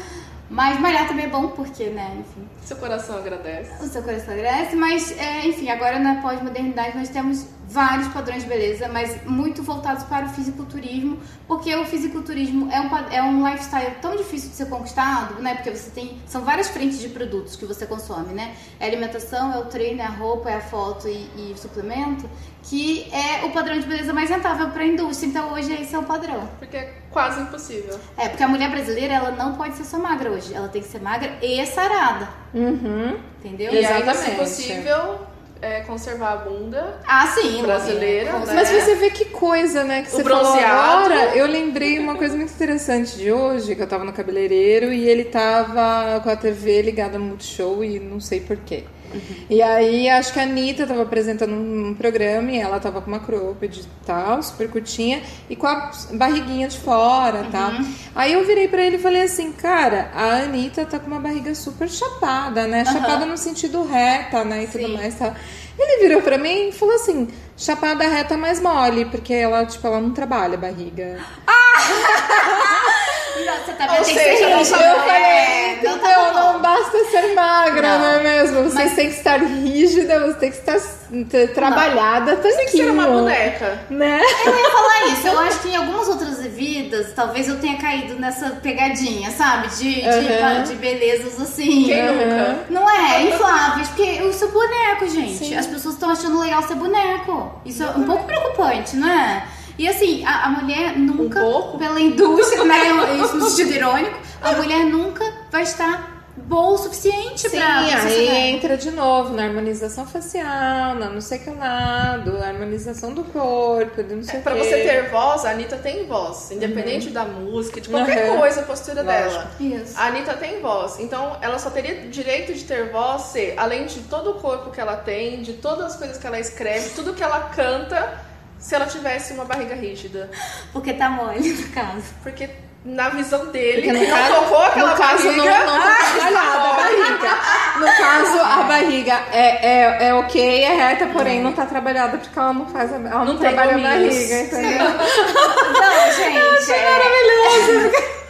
C: Mas malhar também é bom, porque, né, enfim.
B: Seu coração agradece.
C: O seu coração agradece, mas, é, enfim, agora na pós-modernidade nós temos vários padrões de beleza, mas muito voltados para o fisiculturismo, porque o fisiculturismo é um, é um lifestyle tão difícil de ser conquistado, né? Porque você tem. São várias frentes de produtos que você consome, né? É a alimentação, é o treino, é a roupa, é a foto e, e suplemento, que é o padrão de beleza mais rentável para a indústria. Então hoje esse é o padrão.
B: Porque quase impossível.
C: É, porque a mulher brasileira ela não pode ser só magra hoje, ela tem que ser magra e sarada.
A: Uhum.
C: Entendeu?
B: E ainda,
A: Exatamente.
B: se possível, é, conservar a bunda.
C: Ah, sim.
B: Brasileira, né?
A: Mas você vê que coisa, né? Que
B: O
A: você falou
B: bronzeado.
A: agora. Eu lembrei uma coisa muito interessante de hoje, que eu tava no cabeleireiro e ele tava com a TV ligada no Multishow e não sei porquê. E aí, acho que a Anitta tava apresentando um programa e ela tava com uma cropped e tal, super curtinha, e com a barriguinha de fora e tal. Aí eu virei pra ele e falei assim, cara, a Anitta tá com uma barriga super chapada, né? Chapada no sentido reta, né? E tudo
C: Sim.
A: mais e tal. Ele virou pra mim e falou assim, chapada reta mais mole, porque ela, tipo, ela não trabalha a barriga.
C: Não, você tá
B: Ou
C: que
B: seja,
C: ser
B: tá-
A: Eu
C: É,
A: falei,
C: não
A: entendeu?
C: tá
A: Não basta ser magra, não, é mesmo? Você
C: Mas-
A: tem que estar rígida, você tem que estar trabalhada,
B: Tem que ser uma boneca.
A: Né?
C: Eu ia falar isso. Eu acho que em algumas outras vidas, talvez eu tenha caído nessa pegadinha, sabe? De, de,
A: Aham.
C: de belezas assim.
B: Quem
A: Aham.
B: nunca?
C: Não é? Infláveis. Porque eu sou boneco, gente.
A: Sim.
C: As pessoas estão achando legal ser boneco. Isso é um pouco preocupante, não é? E assim, a, a mulher nunca,
B: Um pouco?
C: pela indústria, né? Isso no sentido irônico, a mulher nunca vai estar boa o suficiente
A: Sim,
C: pra. pra
A: aí entra de novo na harmonização facial, na não sei que lado, harmonização do corpo, de não sei o
B: É, Pra
A: quê.
B: você ter voz, a Anitta tem voz. Independente da música, de qualquer
A: Uhum.
B: coisa, a postura
A: Lógico.
B: dela.
C: Isso.
B: A Anitta tem voz. Então, ela só teria direito de ter voz se, além de todo o corpo que ela tem, de todas as coisas que ela escreve, tudo que ela canta, se ela tivesse uma barriga rígida.
C: Porque tá mole, no caso.
B: Porque na visão dele,
A: Porque
B: que não tocou aquela
A: no caso
B: barriga...
A: não, não tá trabalhada a barriga. No caso, a barriga é, é, é ok, é reta, porém não tá trabalhada porque ela não faz a, ela não,
B: Não
A: trabalha a barriga, entendeu?
C: Não, gente. é-
A: Maravilhoso!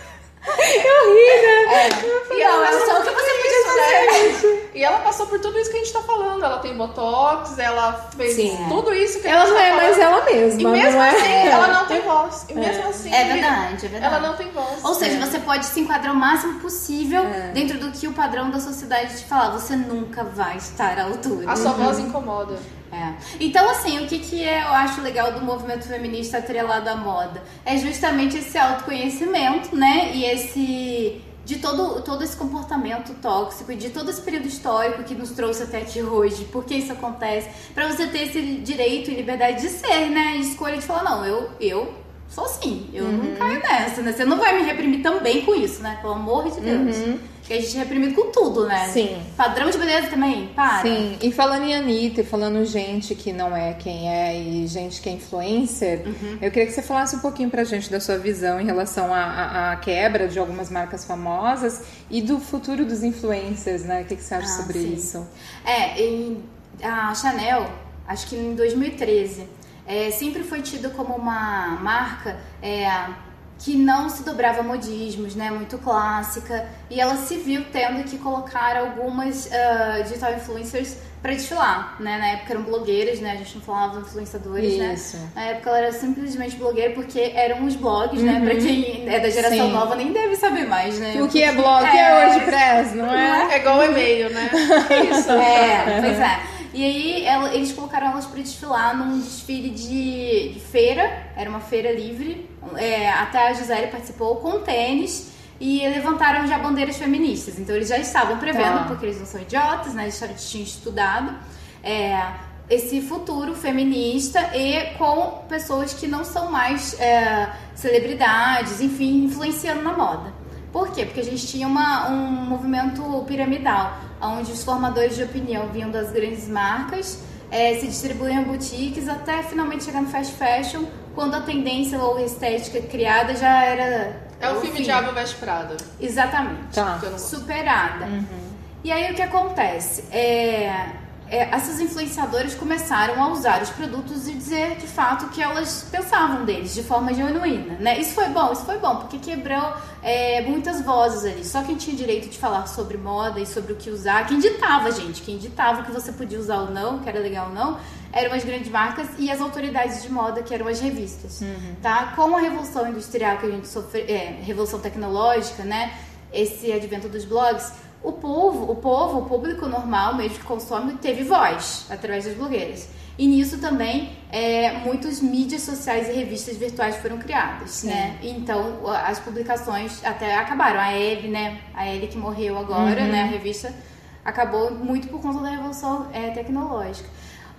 A: Eu ri, né?
B: E ela
C: Não, é só o que você
B: isso, né? E ela passou por tudo isso que a gente tá falando. Ela tem botox, ela fez
A: Sim.
B: tudo isso que a
A: Ela
B: gente
A: não
B: tá
A: é mais
B: falando.
A: ela mesma,
B: E mesmo
A: não é?
B: assim, ela não tem voz. E mesmo assim,
C: É verdade, é verdade.
B: ela não tem voz.
C: Ou seja, você pode se enquadrar o máximo possível dentro do que o padrão da sociedade te falar. Você nunca vai estar à altura.
B: A sua voz incomoda.
C: É. Então, assim, o que, que é, eu acho legal do movimento feminista atrelado à moda? É justamente esse autoconhecimento, né? E esse. De todo, todo esse comportamento tóxico e de todo esse período histórico que nos trouxe até aqui hoje, por que isso acontece, pra você ter esse direito e liberdade de ser, né? E escolha de falar, não, eu, eu sou assim, eu não caio nessa, né? Você não vai me reprimir também com isso, né? Pelo amor de Deus. Porque a gente é reprimido com tudo, né?
A: Sim.
C: Padrão de beleza também, para.
A: Sim, e falando em Anitta e falando gente que não é quem é e gente que é influencer, eu queria que você falasse um pouquinho pra gente da sua visão em relação à, à- à quebra de algumas marcas famosas e do futuro dos influencers, né? O que, que você acha
C: Ah,
A: sobre
C: sim.
A: isso?
C: É, em, a Chanel, acho que em 2013, é, sempre foi tida como uma marca é, que não se dobrava a modismos, né? Muito clássica. E ela se viu tendo que colocar algumas ah, digital influencers para desfilar, né? Na época eram blogueiras, né? A gente não falava influenciadores, né?
A: Isso.
C: Na época ela era simplesmente blogueira porque eram os blogs, né? Pra quem é da geração
A: Sim.
C: nova nem deve saber mais, né?
A: O que é blog? O que é WordPress, não é?
B: É igual e-mail, né? Isso?
C: É, pois é. E aí ela- eles colocaram elas pra desfilar num desfile de, de feira, era uma feira livre. É, até a Gisele participou com tênis e levantaram já bandeiras feministas. Então eles já estavam prevendo,
A: Tá.
C: porque eles não são idiotas, né? Eles já tinham estudado. é, esse futuro feminista e com pessoas que não são mais é, celebridades, enfim, influenciando na moda. Por quê? Porque a gente tinha uma, um movimento piramidal, onde os formadores de opinião vinham das grandes marcas, eh, se distribuíam em boutiques até finalmente chegar no fast fashion, quando a tendência ou a estética criada já era.
B: É o filme
C: fim.
B: Diabo Veste Prada.
C: Exatamente
A: Tá.
C: Superada. E aí o que acontece? É, é, essas influenciadoras começaram a usar os produtos e dizer de fato que elas pensavam deles de forma genuína, né? Isso foi bom, isso foi bom, porque quebrou é, muitas vozes ali. Só quem tinha direito de falar sobre moda e sobre o que usar, quem ditava, gente, quem ditava o que você podia usar ou não, que era legal ou não, eram as grandes marcas e as autoridades de moda, que eram as revistas, uhum. tá? Com a revolução industrial que a gente sofreu, é, revolução tecnológica, né? Esse advento dos blogs, o povo, o povo, o público normal mesmo que consome, teve voz através das blogueiras. E nisso também é, muitas mídias sociais e revistas virtuais foram criadas, Sim. né? Então as publicações até acabaram. A Elle, né? A Elle que morreu agora, uhum. né? A revista acabou muito por conta da revolução é, tecnológica.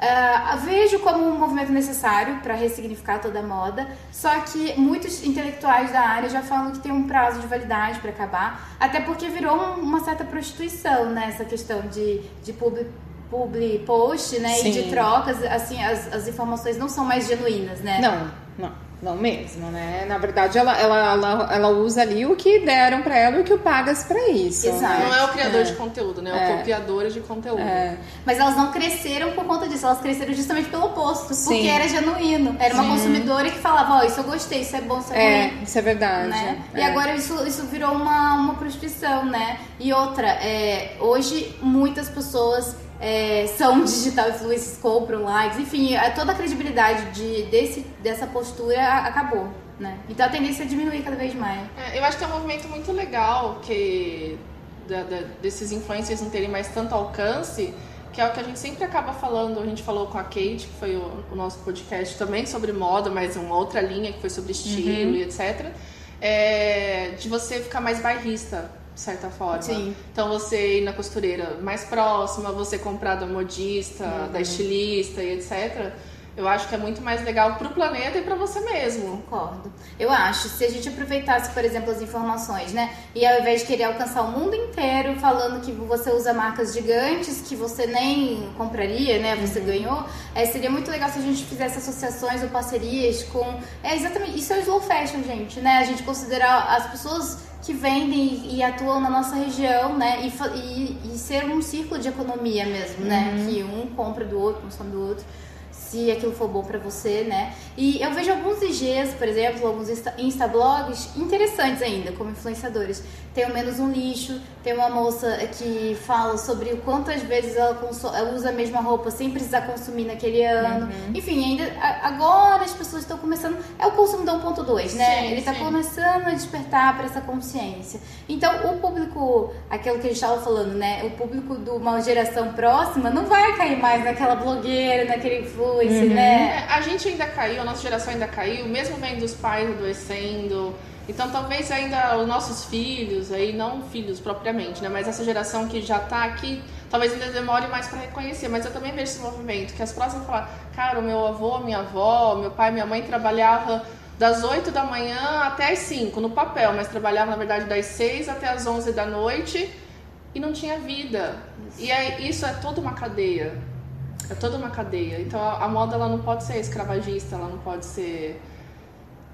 C: Uh, vejo como um movimento necessário para ressignificar toda a moda, só que muitos intelectuais da área já falam que tem um prazo de validade para acabar, até porque virou uma certa prostituição, né? Essa questão de, de publi, publi post, né? Sim. E de trocas, assim, as, as informações não são mais genuínas, né?
A: Não, não. Não mesmo, né? Na verdade, ela, ela, ela, ela usa ali o que deram para ela e o que o pagas para isso.
B: Exato. Né? Não é o criador é. de conteúdo, né? É o é. copiador de conteúdo. É.
C: Mas elas não cresceram por conta disso, elas cresceram justamente pelo oposto, Sim. porque era genuíno. Era uma Sim. consumidora que falava, ó, oh, isso eu gostei, isso é bom, isso é,
A: é
C: ruim.
A: Isso é verdade.
C: Né? E é. agora isso, isso virou uma, uma prostituição, né? E outra, é, hoje muitas pessoas é, são digital influencers, compram likes, enfim, toda a credibilidade de, desse, dessa postura acabou. Né? Então a tendência é diminuir cada vez mais.
B: É, eu acho que é um movimento muito legal que da, da, desses influencers não terem mais tanto alcance, que é o que a gente sempre acaba falando. A gente falou com a Kate, que foi o, o nosso podcast também sobre moda, mas uma outra linha que foi sobre estilo uhum. e etc. É, de você ficar mais bairrista de certa forma. Sim. Então você ir na costureira mais próxima, você comprar da modista, uhum. da estilista e etc. Eu acho que é muito mais legal para o planeta e para você mesmo.
C: Concordo. Eu acho, se a gente aproveitasse, por exemplo, as informações, né? E ao invés de querer alcançar o mundo inteiro falando que você usa marcas gigantes que você nem compraria, né? Você uhum. ganhou, é, seria muito legal se a gente fizesse associações ou parcerias com. É exatamente. Isso é o slow fashion, gente, né? A gente considerar as pessoas que vendem e atuam na nossa região, né? E, e, e ser um círculo de economia mesmo, né? Uhum. Que um compra do outro, consome do outro se aquilo for bom para você, né? E eu vejo alguns IGs, por exemplo, alguns Instablogs interessantes ainda, como influenciadores. Tem o Menos um Lixo, tem uma moça que fala sobre o quantas vezes ela, ela usa a mesma roupa sem precisar consumir naquele ano. Uhum. Enfim, ainda agora as pessoas estão começando. É o consumo da 1.2, né? Sim, Ele está começando a despertar para essa consciência. Então, o público, aquilo que a gente estava falando, né? O público de uma geração próxima não vai cair mais naquela blogueira, naquele influencer, uhum. né?
B: É, a gente ainda caiu, a nossa geração ainda caiu, mesmo vendo os pais adoecendo então talvez ainda os nossos filhos, aí não filhos propriamente, né, mas essa geração que já está aqui, talvez ainda demore mais para reconhecer, mas eu também vejo esse movimento, que as próximas falar, cara, o meu avô, minha avó, meu pai, minha mãe trabalhava das 8 da manhã até as 5 no papel, mas trabalhava na verdade das 6 até as 11 da noite e não tinha vida. E aí, isso é toda uma cadeia. É toda uma cadeia. Então a, a moda ela não pode ser escravagista, ela não pode ser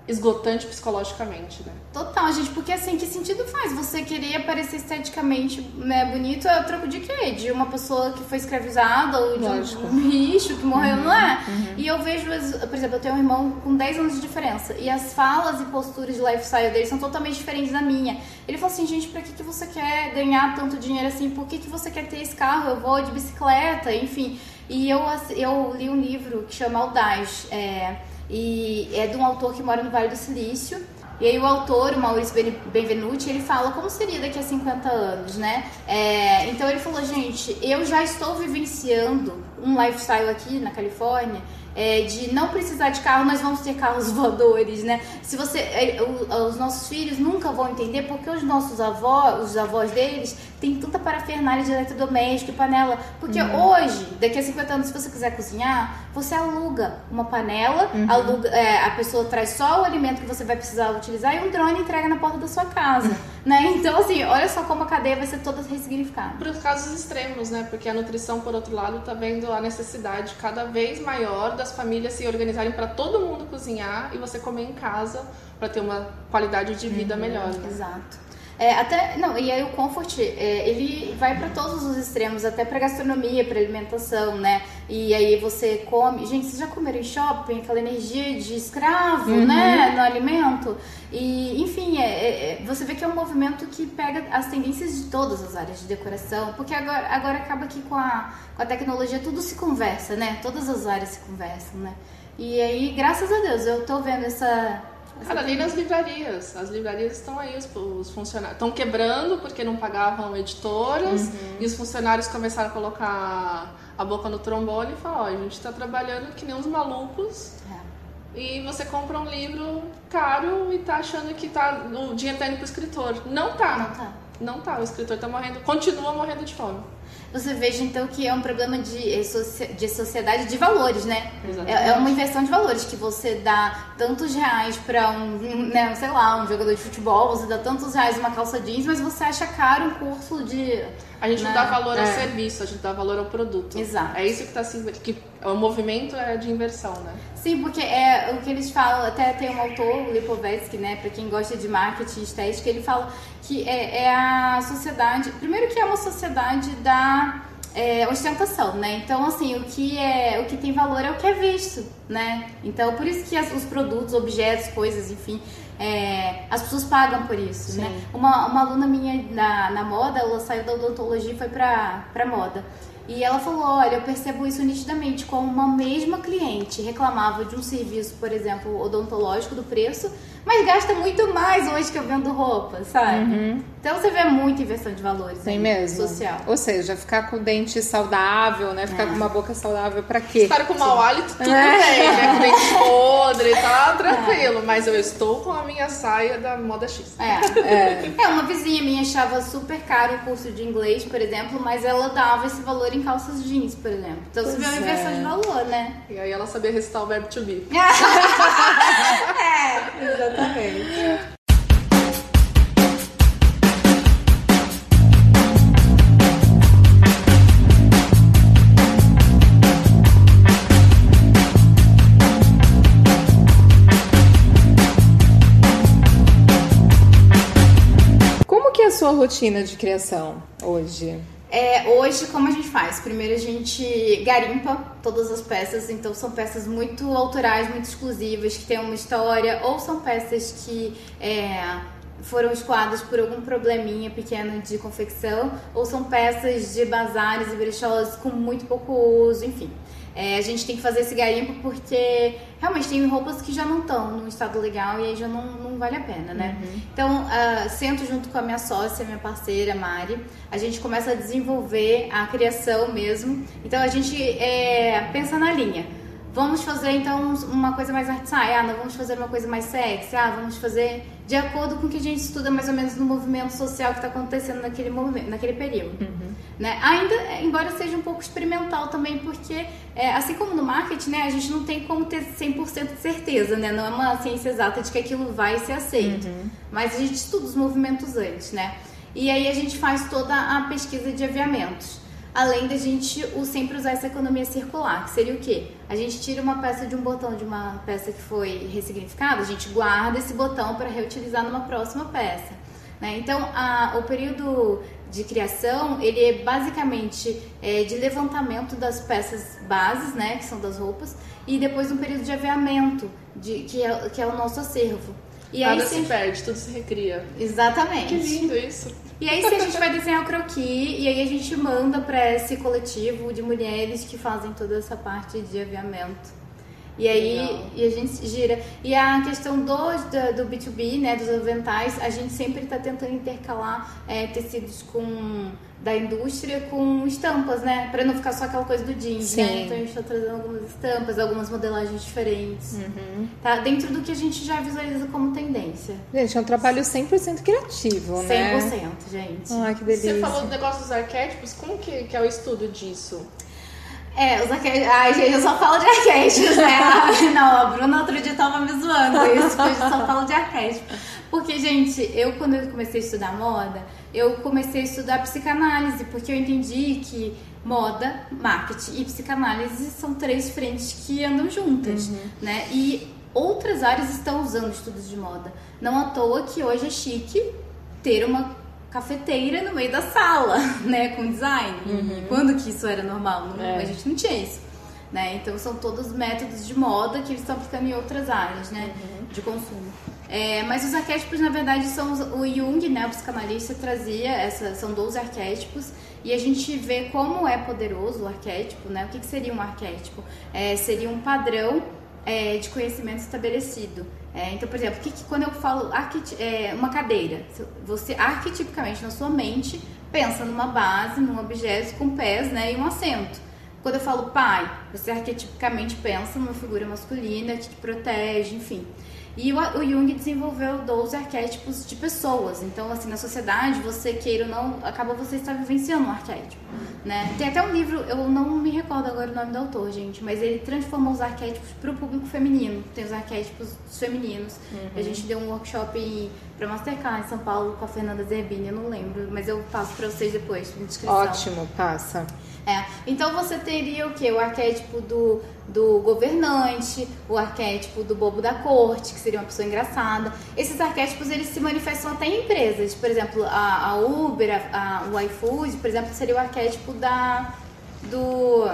B: esgotante psicologicamente, né?
C: Total, gente, porque assim, que sentido faz você querer aparecer esteticamente né, bonito é o troco de quê? De uma pessoa que foi escravizada ou de Lógico. um bicho que morreu, uhum, não é? Uhum. E eu vejo, por exemplo, eu tenho um irmão com 10 anos de diferença e as falas e posturas de lifestyle dele são totalmente diferentes da minha. Ele falou assim, gente, pra que, que você quer ganhar tanto dinheiro assim? Por que, que você quer ter esse carro? Eu vou de bicicleta, enfim. E eu, eu li um livro que chama Audaz, é e é de um autor que mora no Vale do Silício. E aí o autor, o Maurício Benvenuti, ele fala como seria daqui a 50 anos, né? É, então ele falou, gente, eu já estou vivenciando um lifestyle aqui na Califórnia é, de não precisar de carro, nós vamos ter carros voadores, né? Se você, é, o, os nossos filhos nunca vão entender porque os nossos avós, os avós deles, têm tanta parafernália de eletrodoméstico e panela. Porque uhum. hoje, daqui a 50 anos, se você quiser cozinhar, você aluga uma panela, uhum. aluga, é, a pessoa traz só o alimento que você vai precisar utilizar e um drone entrega na porta da sua casa, né? Então, assim, olha só como a cadeia vai ser toda ressignificada.
B: Para os casos extremos, né? Porque a nutrição, por outro lado, está vendo a necessidade cada vez maior das famílias se organizarem para todo mundo cozinhar e você comer em casa para ter uma qualidade de vida uhum. melhor. Né?
C: Exato. É, até, não, e aí o comfort, é, ele vai para todos os extremos, até para gastronomia, para alimentação, né? E aí você come, gente, vocês já comeram em shopping aquela energia de escravo, uhum. né, no alimento? E, enfim, é, é, é, você vê que é um movimento que pega as tendências de todas as áreas de decoração, porque agora, agora acaba que com a, com a tecnologia tudo se conversa, né? Todas as áreas se conversam, né? E aí, graças a Deus, eu tô vendo essa
B: Cara, ali nas livrarias. As livrarias estão aí, os, os funcionários. Estão quebrando porque não pagavam editoras. Uhum. E os funcionários começaram a colocar a boca no trombone e falar: ó, a gente está trabalhando que nem uns malucos. É. E você compra um livro caro e tá achando que tá, o dinheiro tá indo pro escritor. Não tá.
C: Não tá.
B: Não tá. O escritor tá morrendo, continua morrendo de fome
C: você veja então que é um problema de, eh, de sociedade de valores, né? É, é, uma inversão de valores que você dá tantos reais para um, né, sei lá, um jogador de futebol, você dá tantos reais uma calça jeans, mas você acha caro um curso de.
B: A gente né? não dá valor ao é. serviço, a gente dá valor ao produto.
C: Exato.
B: É isso que está assim, que o movimento é de inversão, né?
C: Sim, porque é o que eles falam, até tem um autor, o Lipovetsky, né, para quem gosta de marketing estética, ele fala que é, é, a sociedade, primeiro que é uma sociedade da é, ostentação, né? Então, assim, o que é, o que tem valor é o que é visto, né? Então, por isso que as, os produtos, objetos, coisas, enfim, é, as pessoas pagam por isso, Sim. né? Uma, uma aluna minha na, na moda, ela saiu da odontologia e foi pra, pra moda. E ela falou: Olha, eu percebo isso nitidamente, como uma mesma cliente reclamava de um serviço, por exemplo, odontológico do preço, mas gasta muito mais hoje que eu vendo roupa, sabe? Uhum. Então você vê muita inversão de valores
A: Tem mesmo.
C: social.
A: Ou seja, ficar com o dente saudável, né? Ficar é. com uma boca saudável pra quê?
B: Estar com mau hálito, tudo é. bem, né? Com dente podre, tá tranquilo. É. Mas eu estou com a minha saia da moda X.
C: É. é. é. uma vizinha minha achava super caro o curso de inglês, por exemplo, mas ela dava esse valor em calças jeans, por exemplo. Então pois você vê uma inversão de é. valor, né?
B: E aí ela sabia recitar o verbo to be.
C: é, exatamente.
A: Sua rotina de criação hoje?
C: É, hoje, como a gente faz? Primeiro a gente garimpa todas as peças, então são peças muito autorais, muito exclusivas, que têm uma história, ou são peças que é, foram escoadas por algum probleminha pequeno de confecção, ou são peças de bazares e brechós com muito pouco uso, enfim. É, a gente tem que fazer esse garimpo porque realmente tem roupas que já não estão no estado legal e aí já não, não vale a pena, né? Uhum. Então, uh, sento junto com a minha sócia, minha parceira, Mari, a gente começa a desenvolver a criação mesmo. Então, a gente é, pensa na linha Vamos fazer então uma coisa mais artsai, ah, não vamos fazer uma coisa mais sexy, ah, vamos fazer de acordo com o que a gente estuda mais ou menos no movimento social que está acontecendo naquele momento, naquele período. Uhum. Né? Ainda, embora seja um pouco experimental também, porque é, assim como no marketing, né, a gente não tem como ter 100% de certeza, né? Não é uma ciência exata de que aquilo vai ser aceito. Uhum. Mas a gente estuda os movimentos antes, né? E aí a gente faz toda a pesquisa de aviamentos além da gente sempre usar essa economia circular, que seria o quê? A gente tira uma peça de um botão de uma peça que foi ressignificada, a gente guarda esse botão para reutilizar numa próxima peça. Né? Então, a, o período de criação, ele é basicamente é, de levantamento das peças bases, né, que são das roupas, e depois um período de aviamento, de, que, é, que é o nosso acervo.
B: E Nada aí, se perde, tudo se recria.
C: Exatamente.
B: Que lindo isso.
C: E aí, se a gente vai desenhar o croquis, e aí a gente manda para esse coletivo de mulheres que fazem toda essa parte de aviamento. E aí e a gente gira. E a questão do, do, do B2B, né, dos aventais, a gente sempre está tentando intercalar é, tecidos com da indústria com estampas, né? Pra não ficar só aquela coisa do jeans, né? Sim. né? Então a gente tá trazendo algumas estampas, algumas modelagens diferentes. Uhum. Tá dentro do que a gente já visualiza como tendência.
A: Gente, é um trabalho 100% criativo,
C: né? 100%, gente.
A: Ai, que delícia.
B: Você falou do negócio dos arquétipos, como que, que é o estudo disso?
C: É, os arquétipos. Ai, gente, eu só falo de arquétipos, né? Não, a Bruna outro dia tava me zoando isso, que eu só falo de arquétipos. Porque, gente, eu quando eu comecei a estudar moda, eu comecei a estudar psicanálise, porque eu entendi que moda, marketing e psicanálise são três frentes que andam juntas, uhum. né? E outras áreas estão usando estudos de moda. Não à toa que hoje é chique ter uma cafeteira no meio da sala, né, com design. Uhum. Quando que isso era normal? Não, é. A gente não tinha isso. Né? Então são todos métodos de moda que eles estão aplicando em outras áreas, né, uhum. de consumo. É, mas os arquétipos, na verdade, são os, o Jung, né, o psicanalista, trazia, essa, são 12 arquétipos, e a gente vê como é poderoso o arquétipo, né? O que, que seria um arquétipo? É, seria um padrão é, de conhecimento estabelecido. É, então, por exemplo, que, que, quando eu falo é, uma cadeira, você arquetipicamente na sua mente pensa numa base, num objeto com pés né, e um assento. Quando eu falo pai, você arquetipicamente pensa numa figura masculina que te protege, enfim. E o, o Jung desenvolveu 12 arquétipos de pessoas. Então, assim, na sociedade, você queira ou não, acaba você estar vivenciando um arquétipo, né? Tem até um livro, eu não me recordo agora o nome do autor, gente, mas ele transformou os arquétipos para o público feminino. Tem os arquétipos femininos. Uhum. A gente deu um workshop para Mastercard em São Paulo com a Fernanda Zerbini, eu não lembro, mas eu passo para vocês depois, na descrição.
A: Ótimo, passa.
C: É. Então você teria o que? O arquétipo do, do governante, o arquétipo do bobo da corte, que seria uma pessoa engraçada. Esses arquétipos eles se manifestam até em empresas. Por exemplo, a, a Uber, a, a, o iFood, por exemplo, seria o arquétipo da do.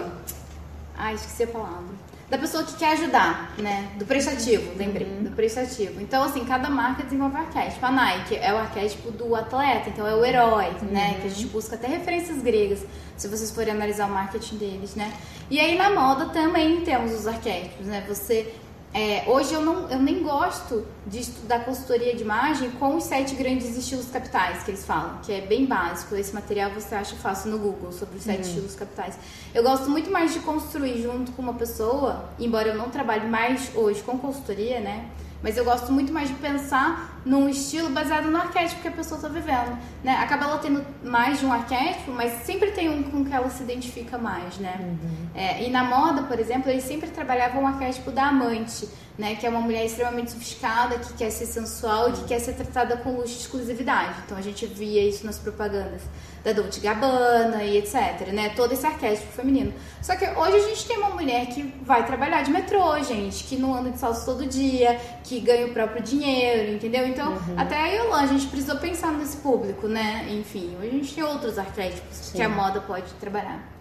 C: Ai, esqueci a palavra da pessoa que quer ajudar, né? Do prestativo, lembrei, uhum. do prestativo. Então, assim, cada marca desenvolve um arquétipo. A Nike é o arquétipo do atleta, então é o herói, uhum. né? Que a gente busca até referências gregas, se vocês forem analisar o marketing deles, né? E aí na moda também temos os arquétipos, né? Você é, hoje eu, não, eu nem gosto de estudar consultoria de imagem com os sete grandes estilos capitais que eles falam, que é bem básico. Esse material você acha fácil no Google sobre os sete uhum. estilos capitais. Eu gosto muito mais de construir junto com uma pessoa, embora eu não trabalhe mais hoje com consultoria, né? Mas eu gosto muito mais de pensar num estilo baseado no arquétipo que a pessoa está vivendo, né? Acaba ela tendo mais de um arquétipo, mas sempre tem um com que ela se identifica mais, né? Uhum. É, e na moda, por exemplo, eles sempre trabalhavam o arquétipo da amante, né? Que é uma mulher extremamente sofisticada, que quer ser sensual e que quer ser tratada com luxo e exclusividade. Então a gente via isso nas propagandas da Dolce Gabbana e etc, né? Todo esse arquétipo feminino. Só que hoje a gente tem uma mulher que vai trabalhar de metrô, gente, que não anda de salto todo dia, que ganha o próprio dinheiro, entendeu? Então, uhum. até a Yolanda, a gente precisou pensar nesse público, né? Enfim, hoje a gente tem outros arquétipos Sim. que a moda pode trabalhar.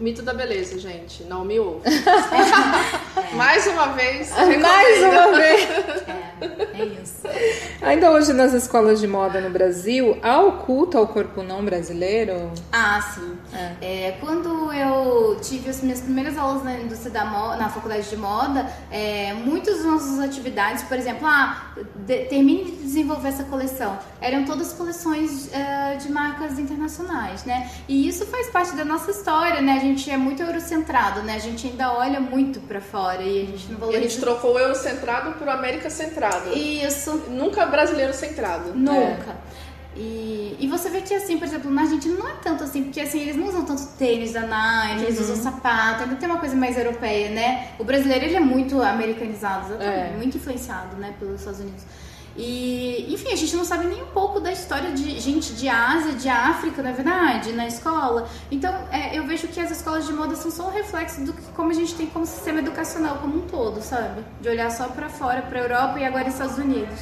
B: Mito da beleza, gente. Não me ouve. Mais uma vez.
A: Mais uma vez. É, é isso. Ainda hoje nas escolas de moda no Brasil, há o culto ao corpo não brasileiro?
C: Ah, sim. É. É, quando eu tive as minhas primeiras aulas na indústria da moda, na faculdade de moda, é, muitas das nossas atividades, por exemplo, ah, de, termine de desenvolver essa coleção, eram todas coleções uh, de marcas internacionais, né? E isso faz parte da nossa história, né? A gente é muito eurocentrado, né? A gente ainda olha muito para fora e a gente não valoriza.
B: E a gente trocou o eurocentrado por América centrado.
C: Isso.
B: Nunca brasileiro centrado.
C: Nunca. É. E, e você vê que, assim, por exemplo, na Argentina não é tanto assim, porque assim, eles não usam tanto tênis da Nike, uhum. eles usam sapato, ainda tem uma coisa mais europeia, né? O brasileiro, ele é muito americanizado, é. muito influenciado, né, pelos Estados Unidos. E, enfim, a gente não sabe nem um pouco da história de gente de Ásia, de África, na verdade, na escola. Então, é, eu vejo que as escolas de moda são só um reflexo do que como a gente tem como sistema educacional como um todo, sabe? De olhar só para fora, para Europa e agora Estados Unidos.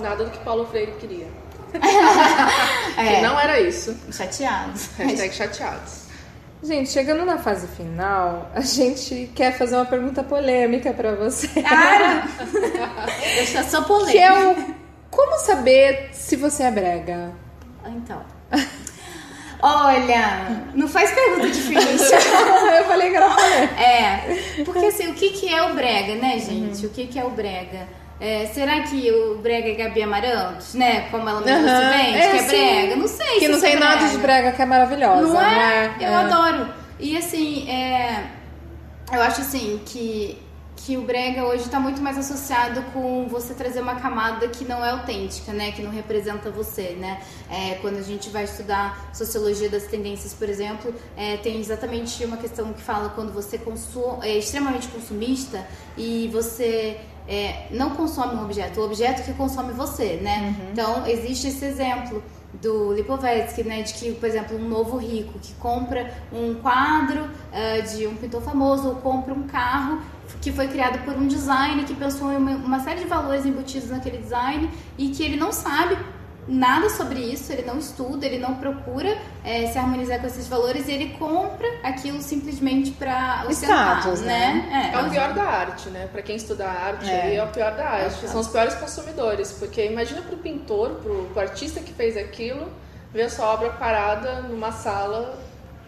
B: Nada do que Paulo Freire queria. é. Que não era isso.
C: Chateados.
B: Hashtag chateados.
A: Gente, chegando na fase final, a gente quer fazer uma pergunta polêmica para você.
C: Ah, eu sou polêmica.
A: Que é o como saber se você é brega?
C: Então. Olha, não faz pergunta difícil.
A: eu falei que era polêmica.
C: É, porque assim, o que, que é o brega, né, gente? Uhum. O que, que é o brega? É, será que o brega é Gabi Amarantos, né? Como ela mesmo uhum. se vende, é, que é brega? Não sei
A: que
C: se
A: não tem
C: é
A: nada de brega que é maravilhosa.
C: Não é? Né? Eu é. adoro. E assim, é, eu acho assim que que o brega hoje está muito mais associado com você trazer uma camada que não é autêntica, né, que não representa você, né. É, quando a gente vai estudar sociologia das tendências, por exemplo, é, tem exatamente uma questão que fala quando você é extremamente consumista e você é, não consome um objeto, o objeto que consome você, né? Uhum. Então, existe esse exemplo do Lipovetsky, né, de que, por exemplo, um novo rico que compra um quadro uh, de um pintor famoso ou compra um carro que foi criado por um designer que pensou em uma, uma série de valores embutidos naquele design e que ele não sabe nada sobre isso, ele não estuda, ele não procura é, se harmonizar com esses valores e ele compra aquilo simplesmente para ostentar,
A: Status,
C: né?
A: né?
B: É, o pior da arte, né? Pra quem estuda arte,
A: É.
B: é, é o pior da arte. São os piores consumidores, porque imagina pro pintor, pro, pro artista que fez aquilo, ver a sua obra parada numa sala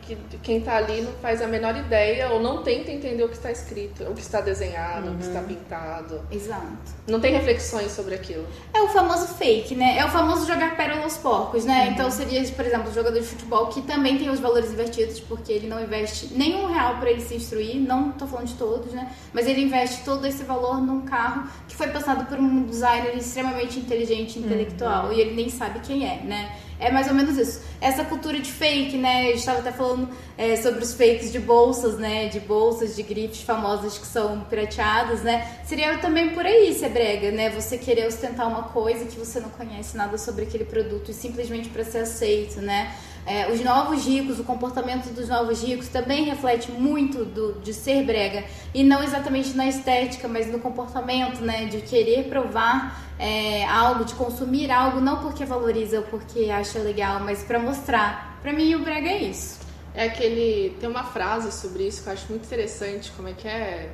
B: que quem tá ali não faz a menor ideia ou não tenta entender o que está escrito, o que está desenhado, o que está pintado.
C: Exato.
B: Não tem reflexões sobre aquilo.
C: É o famoso fake, né? É o famoso jogar pérola aos porcos, né? Então seria, por exemplo, o jogador de futebol que também tem os valores invertidos, porque ele não investe nenhum real para ele se instruir, não tô falando de todos, né? Mas ele investe todo esse valor num carro que foi pensado por um designer extremamente inteligente e intelectual, e ele nem sabe quem é, né? É mais ou menos isso. Essa cultura de fake, né? Eu estava até falando é, sobre os fakes de bolsas, né? De bolsas, de grifes famosas que são pirateadas, né? Seria também por aí ser brega, né? Você querer ostentar uma coisa que você não conhece nada sobre aquele produto e simplesmente para ser aceito, né? É, os novos ricos, o comportamento dos novos ricos também reflete muito do, de ser brega e não exatamente na estética, mas no comportamento, né? De querer provar é, algo, de consumir algo, não porque valoriza ou porque acha legal, mas para mostrar. Para mim, o brega é isso.
B: É aquele. Tem uma frase sobre isso que eu acho muito interessante. Como é que é?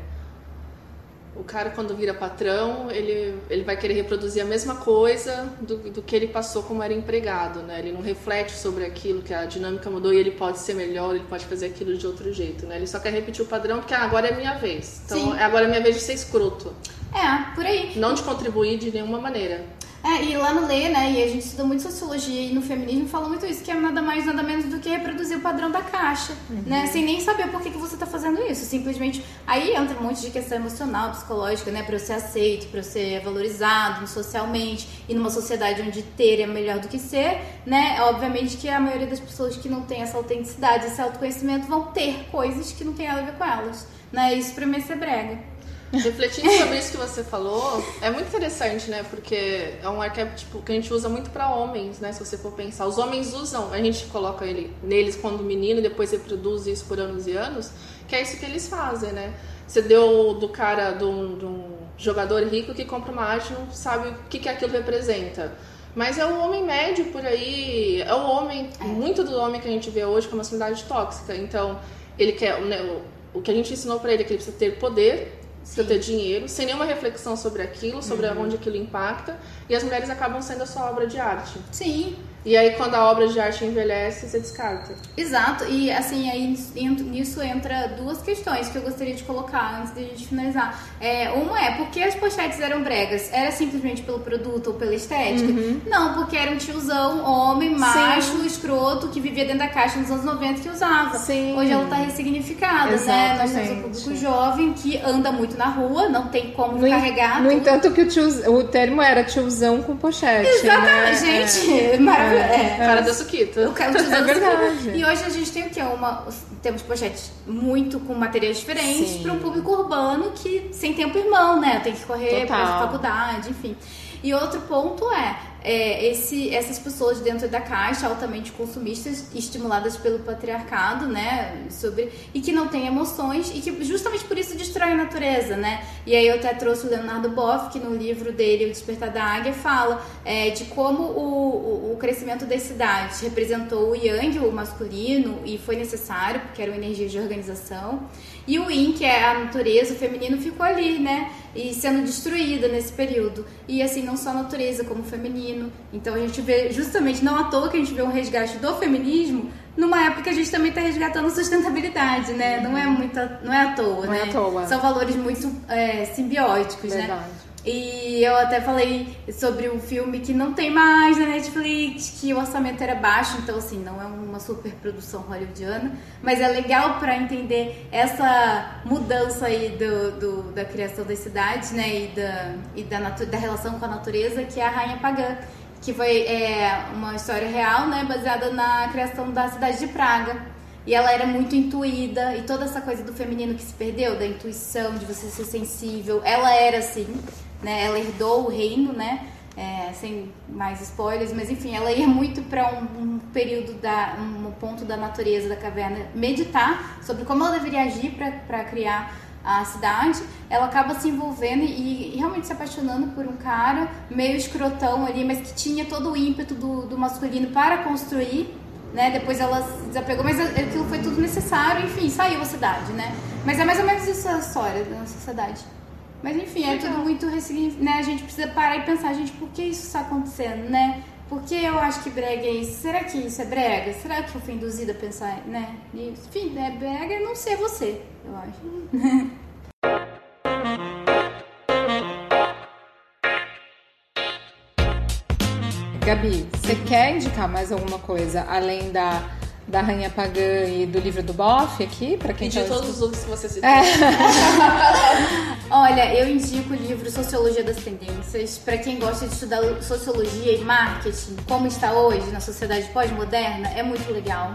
B: O cara, quando vira patrão, ele, ele vai querer reproduzir a mesma coisa do, do que ele passou como era empregado, né? Ele não reflete sobre aquilo, que a dinâmica mudou e ele pode ser melhor, ele pode fazer aquilo de outro jeito, né? Ele só quer repetir o padrão porque ah, agora é minha vez. Então,
C: Sim.
B: é agora é minha vez de ser escroto.
C: É, por aí.
B: Não de contribuir de nenhuma maneira.
C: É, e lá no Lê, né, e a gente estuda muito sociologia e no feminismo fala muito isso, que é nada mais, nada menos do que reproduzir o padrão da caixa, né, sem nem saber por que, que você tá fazendo isso, simplesmente, aí entra um monte de questão emocional, psicológica, né, pra eu ser aceito, pra eu ser valorizado socialmente, e numa sociedade onde ter é melhor do que ser, né, é obviamente que a maioria das pessoas que não tem essa autenticidade, esse autoconhecimento, vão ter coisas que não tem nada a ver com elas, né, isso pra mim é ser brega.
B: Refletindo sobre isso que você falou, é muito interessante, né? Porque é um arquétipo que a gente usa muito para homens, né? Se você for pensar. Os homens usam, a gente coloca ele neles quando menino depois reproduz isso por anos e anos, que é isso que eles fazem, né? Você deu do cara, de um, jogador rico que compra uma arte não sabe o que, que aquilo representa. Mas é o homem médio por aí, é o homem, muito do homem que a gente vê hoje com uma masculinidade tóxica. Então, ele quer, né, o, o que a gente ensinou para ele é que ele precisa ter poder, precisa ter dinheiro, sem nenhuma reflexão sobre aquilo, sobre onde aquilo impacta, e as mulheres acabam sendo a sua obra de arte.
C: Sim,
B: E aí, quando a obra de arte envelhece, você descarta.
C: Exato, e assim, aí nisso- nisso entra duas questões que eu gostaria de colocar antes de a gente finalizar. É, uma é, por que as pochetes eram bregas? Era simplesmente pelo produto ou pela estética? Não, porque era um tiozão, homem, macho, escroto, que vivia dentro da caixa nos anos 90 que usava.
A: Sim.
C: Hoje ela tá ressignificada, né? Nós temos um
A: Exatamente.
C: público jovem que anda muito na rua, não tem como
A: No,
C: carregar.
A: no
C: tudo.
A: entanto, que o, tio, o termo era tiozão com pochete.
C: Exatamente,
A: né?
C: gente, maravilhoso. É.
B: Cara da Suquita.
C: O cara utilizando
A: É verdade.
C: E hoje a gente tem o quê? Uma, temos pochetes muito com materiais diferentes
A: Sim.
C: para um público urbano que sem tempo irmão, né? Tem que correr para faculdade, enfim. E outro ponto é, é, esse, essas pessoas dentro da caixa altamente consumistas, estimuladas pelo patriarcado, né? Sobre, e que não têm emoções e que justamente por isso destrói a natureza, né? E aí eu até trouxe o Leonardo Boff, que no livro dele, O Despertar da Águia, fala é, de como o, o, o crescimento das cidades representou o yang, o masculino, e foi necessário, porque era uma energia de organização. E o yin, que é a natureza, o feminino, ficou ali, né? E sendo destruída nesse período. E assim, não só a natureza, como o feminino. Então a gente vê, justamente, não à toa que a gente vê um resgate do feminismo, numa época que a gente também está resgatando a sustentabilidade, né? Não é muito, não é à toa,
A: Não é
C: né?
A: à toa.
C: São valores muito é, simbióticos, né? E eu até falei sobre um filme que não tem mais na Netflix, que o orçamento era baixo, então assim, não é uma super produção hollywoodiana, mas é legal para entender essa mudança aí do, do- da criação das cidades, né, e, da, e da, da relação com a natureza, que é a Rainha Pagã, que foi é, uma história real, né, baseada na criação da cidade de Praga. E ela era muito intuída, e toda essa coisa do feminino que se perdeu, da intuição, de você ser sensível, ela era assim, né? Ela herdou o reino, né? É, sem mais spoilers, mas enfim, ela ia muito para um, um período da um ponto da natureza da caverna meditar sobre como ela deveria agir para criar a cidade, ela acaba se envolvendo e, e, realmente se apaixonando por um cara meio escrotão ali, mas que tinha todo o ímpeto do, do masculino para construir, né? Depois ela se desapegou, mas aquilo foi tudo necessário, enfim, saiu a cidade, né? Mas é mais ou menos isso a história da sociedade. Mas enfim, é tudo muito né? A gente precisa parar e pensar, gente, por que isso está acontecendo, né? Por que eu acho que brega é isso? Será que isso é brega? Será que eu fui induzida a pensar, né? Enfim, é brega é não ser você, eu acho.
A: Gabi, você quer indicar mais alguma coisa além da da Rainha Pagã e do livro do Boff aqui, para quem
B: E de
A: tá
B: todos os outros que você citou.
A: É.
C: Olha, eu indico o livro Sociologia das Tendências. Para quem gosta de estudar sociologia e marketing, como está hoje na sociedade pós-moderna, é muito legal.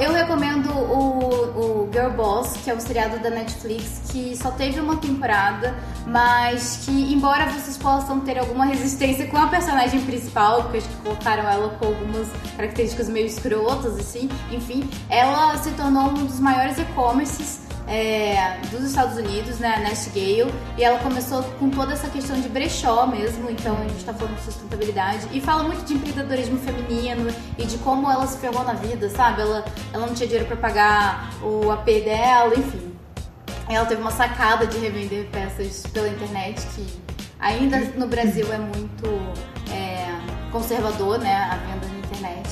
C: Eu recomendo o, o Girl Boss, que é o seriado da Netflix, que só teve uma temporada, mas que, embora vocês possam ter alguma resistência com a personagem principal, porque acho que colocaram ela com algumas características meio escrotas, assim, enfim, ela se tornou um dos maiores e-commerces é, dos Estados Unidos, né, a Nest Gale, e ela começou com toda essa questão de brechó mesmo, então a gente está falando de sustentabilidade, e fala muito de empreendedorismo feminino e de como ela se ferrou na vida, sabe? Ela, ela não tinha dinheiro para pagar o AP dela, enfim. Ela teve uma sacada de revender peças pela internet, que ainda no Brasil é muito é, conservador, né, a venda na internet,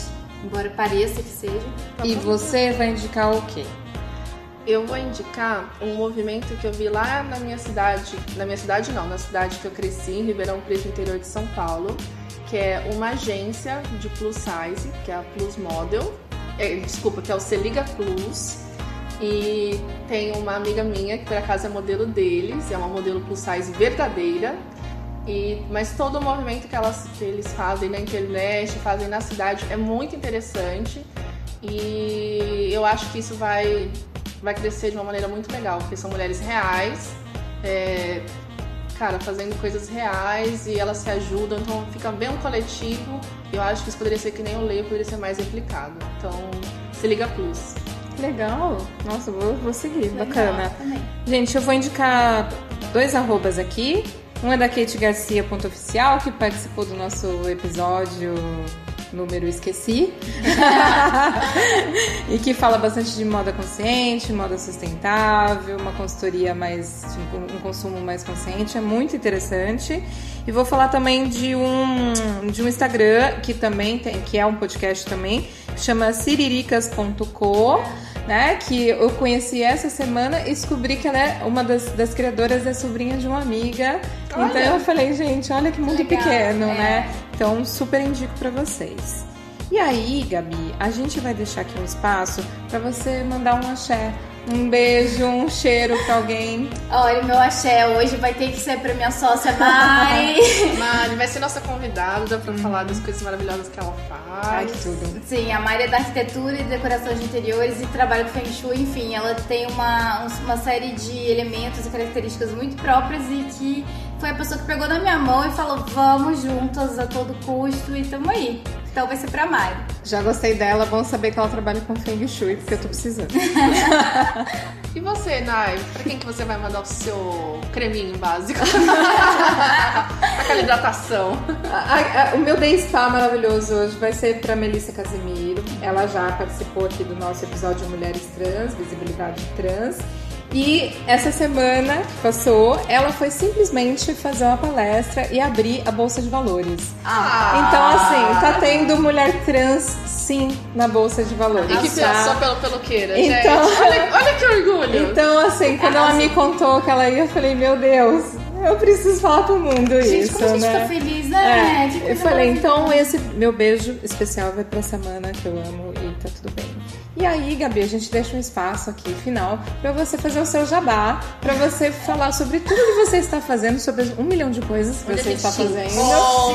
C: embora pareça que seja.
A: E você vai indicar o quê?
B: Eu vou indicar um movimento que eu vi lá na minha cidade, na minha cidade não, na cidade que eu cresci, em Ribeirão Preto, interior de São Paulo, que é uma agência de plus size, que é a Plus Model, é, desculpa, que é o Seliga Plus, e tem uma amiga minha que por acaso é modelo deles, é uma modelo plus size verdadeira, e, mas todo o movimento que, elas, que eles fazem na internet, fazem na cidade é muito interessante e eu acho que isso vai vai crescer de uma maneira muito legal, porque são mulheres reais, é, cara, fazendo coisas reais e elas se ajudam, então fica bem um coletivo. Eu acho que isso poderia ser que nem o Leio, poderia ser mais replicado. Então, se liga plus.
A: Legal. Nossa, vou, vou seguir. Legal, Bacana. Também. Gente, eu vou indicar dois arrobas aqui. Um é da Kate Garcia, ponto oficial, que participou do nosso episódio número esqueci. e que fala bastante de moda consciente, moda sustentável, uma consultoria mais, tipo, um consumo mais consciente, é muito interessante. E vou falar também de um, de um Instagram que também tem, que é um podcast também, chama siriricas.co né? Que eu conheci essa semana e descobri que ela é uma das, das criadoras, é sobrinha de uma amiga. Olha. Então eu falei, gente, olha que mundo Legal, pequeno, é. né? Então super indico para vocês. E aí, Gabi, a gente vai deixar aqui um espaço para você mandar um axé um beijo, um cheiro pra alguém.
C: Olha, meu axé hoje vai ter que ser pra minha sócia Mari.
B: Mari vai ser nossa convidada pra falar das coisas maravilhosas que ela faz.
A: Ai, que tudo.
C: Sim, a Mari é da arquitetura e decoração de interiores e trabalha com Feng Shui. Enfim, ela tem uma, uma série de elementos e características muito próprias e que foi a pessoa que pegou na minha mão e falou: vamos juntas a todo custo e tamo aí. Então vai ser pra Mari.
A: Já gostei dela, bom saber que ela trabalha com Feng Shui, porque eu tô precisando.
B: e você, Nai? Pra quem que você vai mandar o seu creminho básico? Aquela hidratação.
A: A, a, o meu Day Spa maravilhoso hoje vai ser pra Melissa Casimiro. Ela já participou aqui do nosso episódio Mulheres Trans, Visibilidade Trans. E essa semana que passou, ela foi simplesmente fazer uma palestra e abrir a Bolsa de Valores. Ah. Então, assim, tá tendo mulher trans, sim, na Bolsa de Valores.
B: E que
A: tá?
B: só pelo peluqueira, então, gente. Olha, olha que orgulho.
A: Então, assim, quando ela me contou que ela ia, eu falei, meu Deus, eu preciso falar pro mundo
C: gente,
A: isso,
C: como a gente
A: né?
C: Tá feliz, né?
A: É, eu falei, então esse meu beijo especial vai pra semana que eu amo e tá tudo bem. E aí, Gabi, a gente deixa um espaço aqui final para você fazer o seu jabá, para você falar sobre tudo que você está fazendo, sobre um milhão de coisas que onde você está fazendo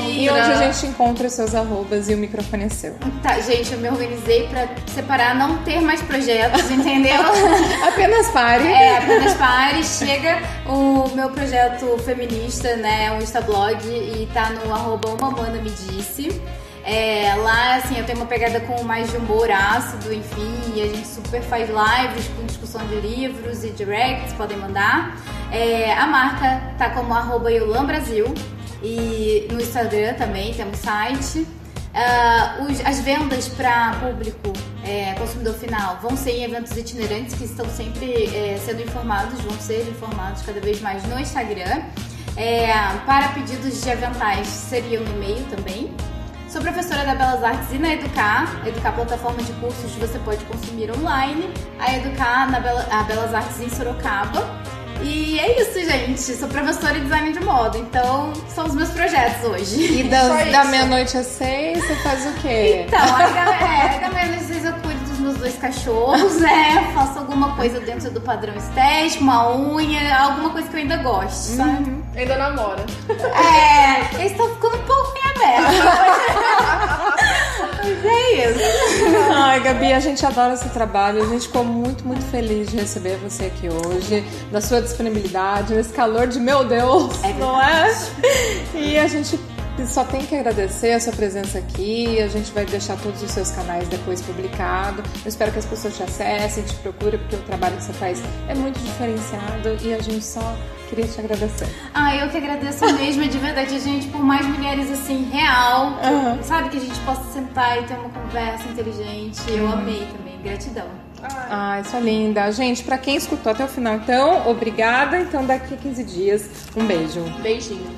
A: e onde a gente encontra os seus arrobas e o microfone é seu.
C: Tá, gente, eu me organizei para separar, não ter mais projetos, entendeu?
A: apenas pare.
C: É, apenas pare. Chega o meu projeto feminista, né, o Instablog, e tá no arroba uma me disse. É, lá, assim, eu tenho uma pegada com mais de humor ácido, enfim, e a gente super faz lives com discussão de livros e directs, podem mandar. É, a marca tá como arroba Brasil e no Instagram também temos site. Uh, os, as vendas para público é, consumidor final vão ser em eventos itinerantes que estão sempre é, sendo informados, vão ser informados cada vez mais no Instagram. É, para pedidos de aventais seria no e-mail também. Sou professora da Belas Artes e na Educar. Educar plataforma de cursos você pode consumir online. A Educar na Bela, a Belas Artes em Sorocaba. E é isso, gente. Sou professora e design de moda, então são os meus projetos hoje.
A: E das, da meia-noite às seis, você faz o quê?
C: Então, aí da, é, da meia-noite às seis eu cuido meus dois cachorros, né? Faço alguma coisa dentro do padrão estético, uma unha, alguma coisa que eu ainda gosto, sabe? Uhum.
B: Ainda namora.
C: É, eles estão ficando um pouco em aberto. Mas é isso.
A: Ai, Gabi, a gente adora esse trabalho. A gente ficou muito, muito feliz de receber você aqui hoje, da sua disponibilidade, nesse calor de meu Deus, é não é? E a gente só tem que agradecer a sua presença aqui. A gente vai deixar todos os seus canais depois publicado. Eu espero que as pessoas te acessem, te procurem, porque o trabalho que você faz é muito diferenciado e a gente só queria te agradecer.
C: Ah, eu que agradeço mesmo, de verdade, gente, por mais mulheres assim, real, uhum. sabe? Que a gente possa sentar e ter uma conversa inteligente. Eu uhum. amei também, gratidão.
A: Ah, isso é linda. Gente, para quem escutou até o final, então, obrigada. Então, daqui a 15 dias, um beijo.
B: Beijinho.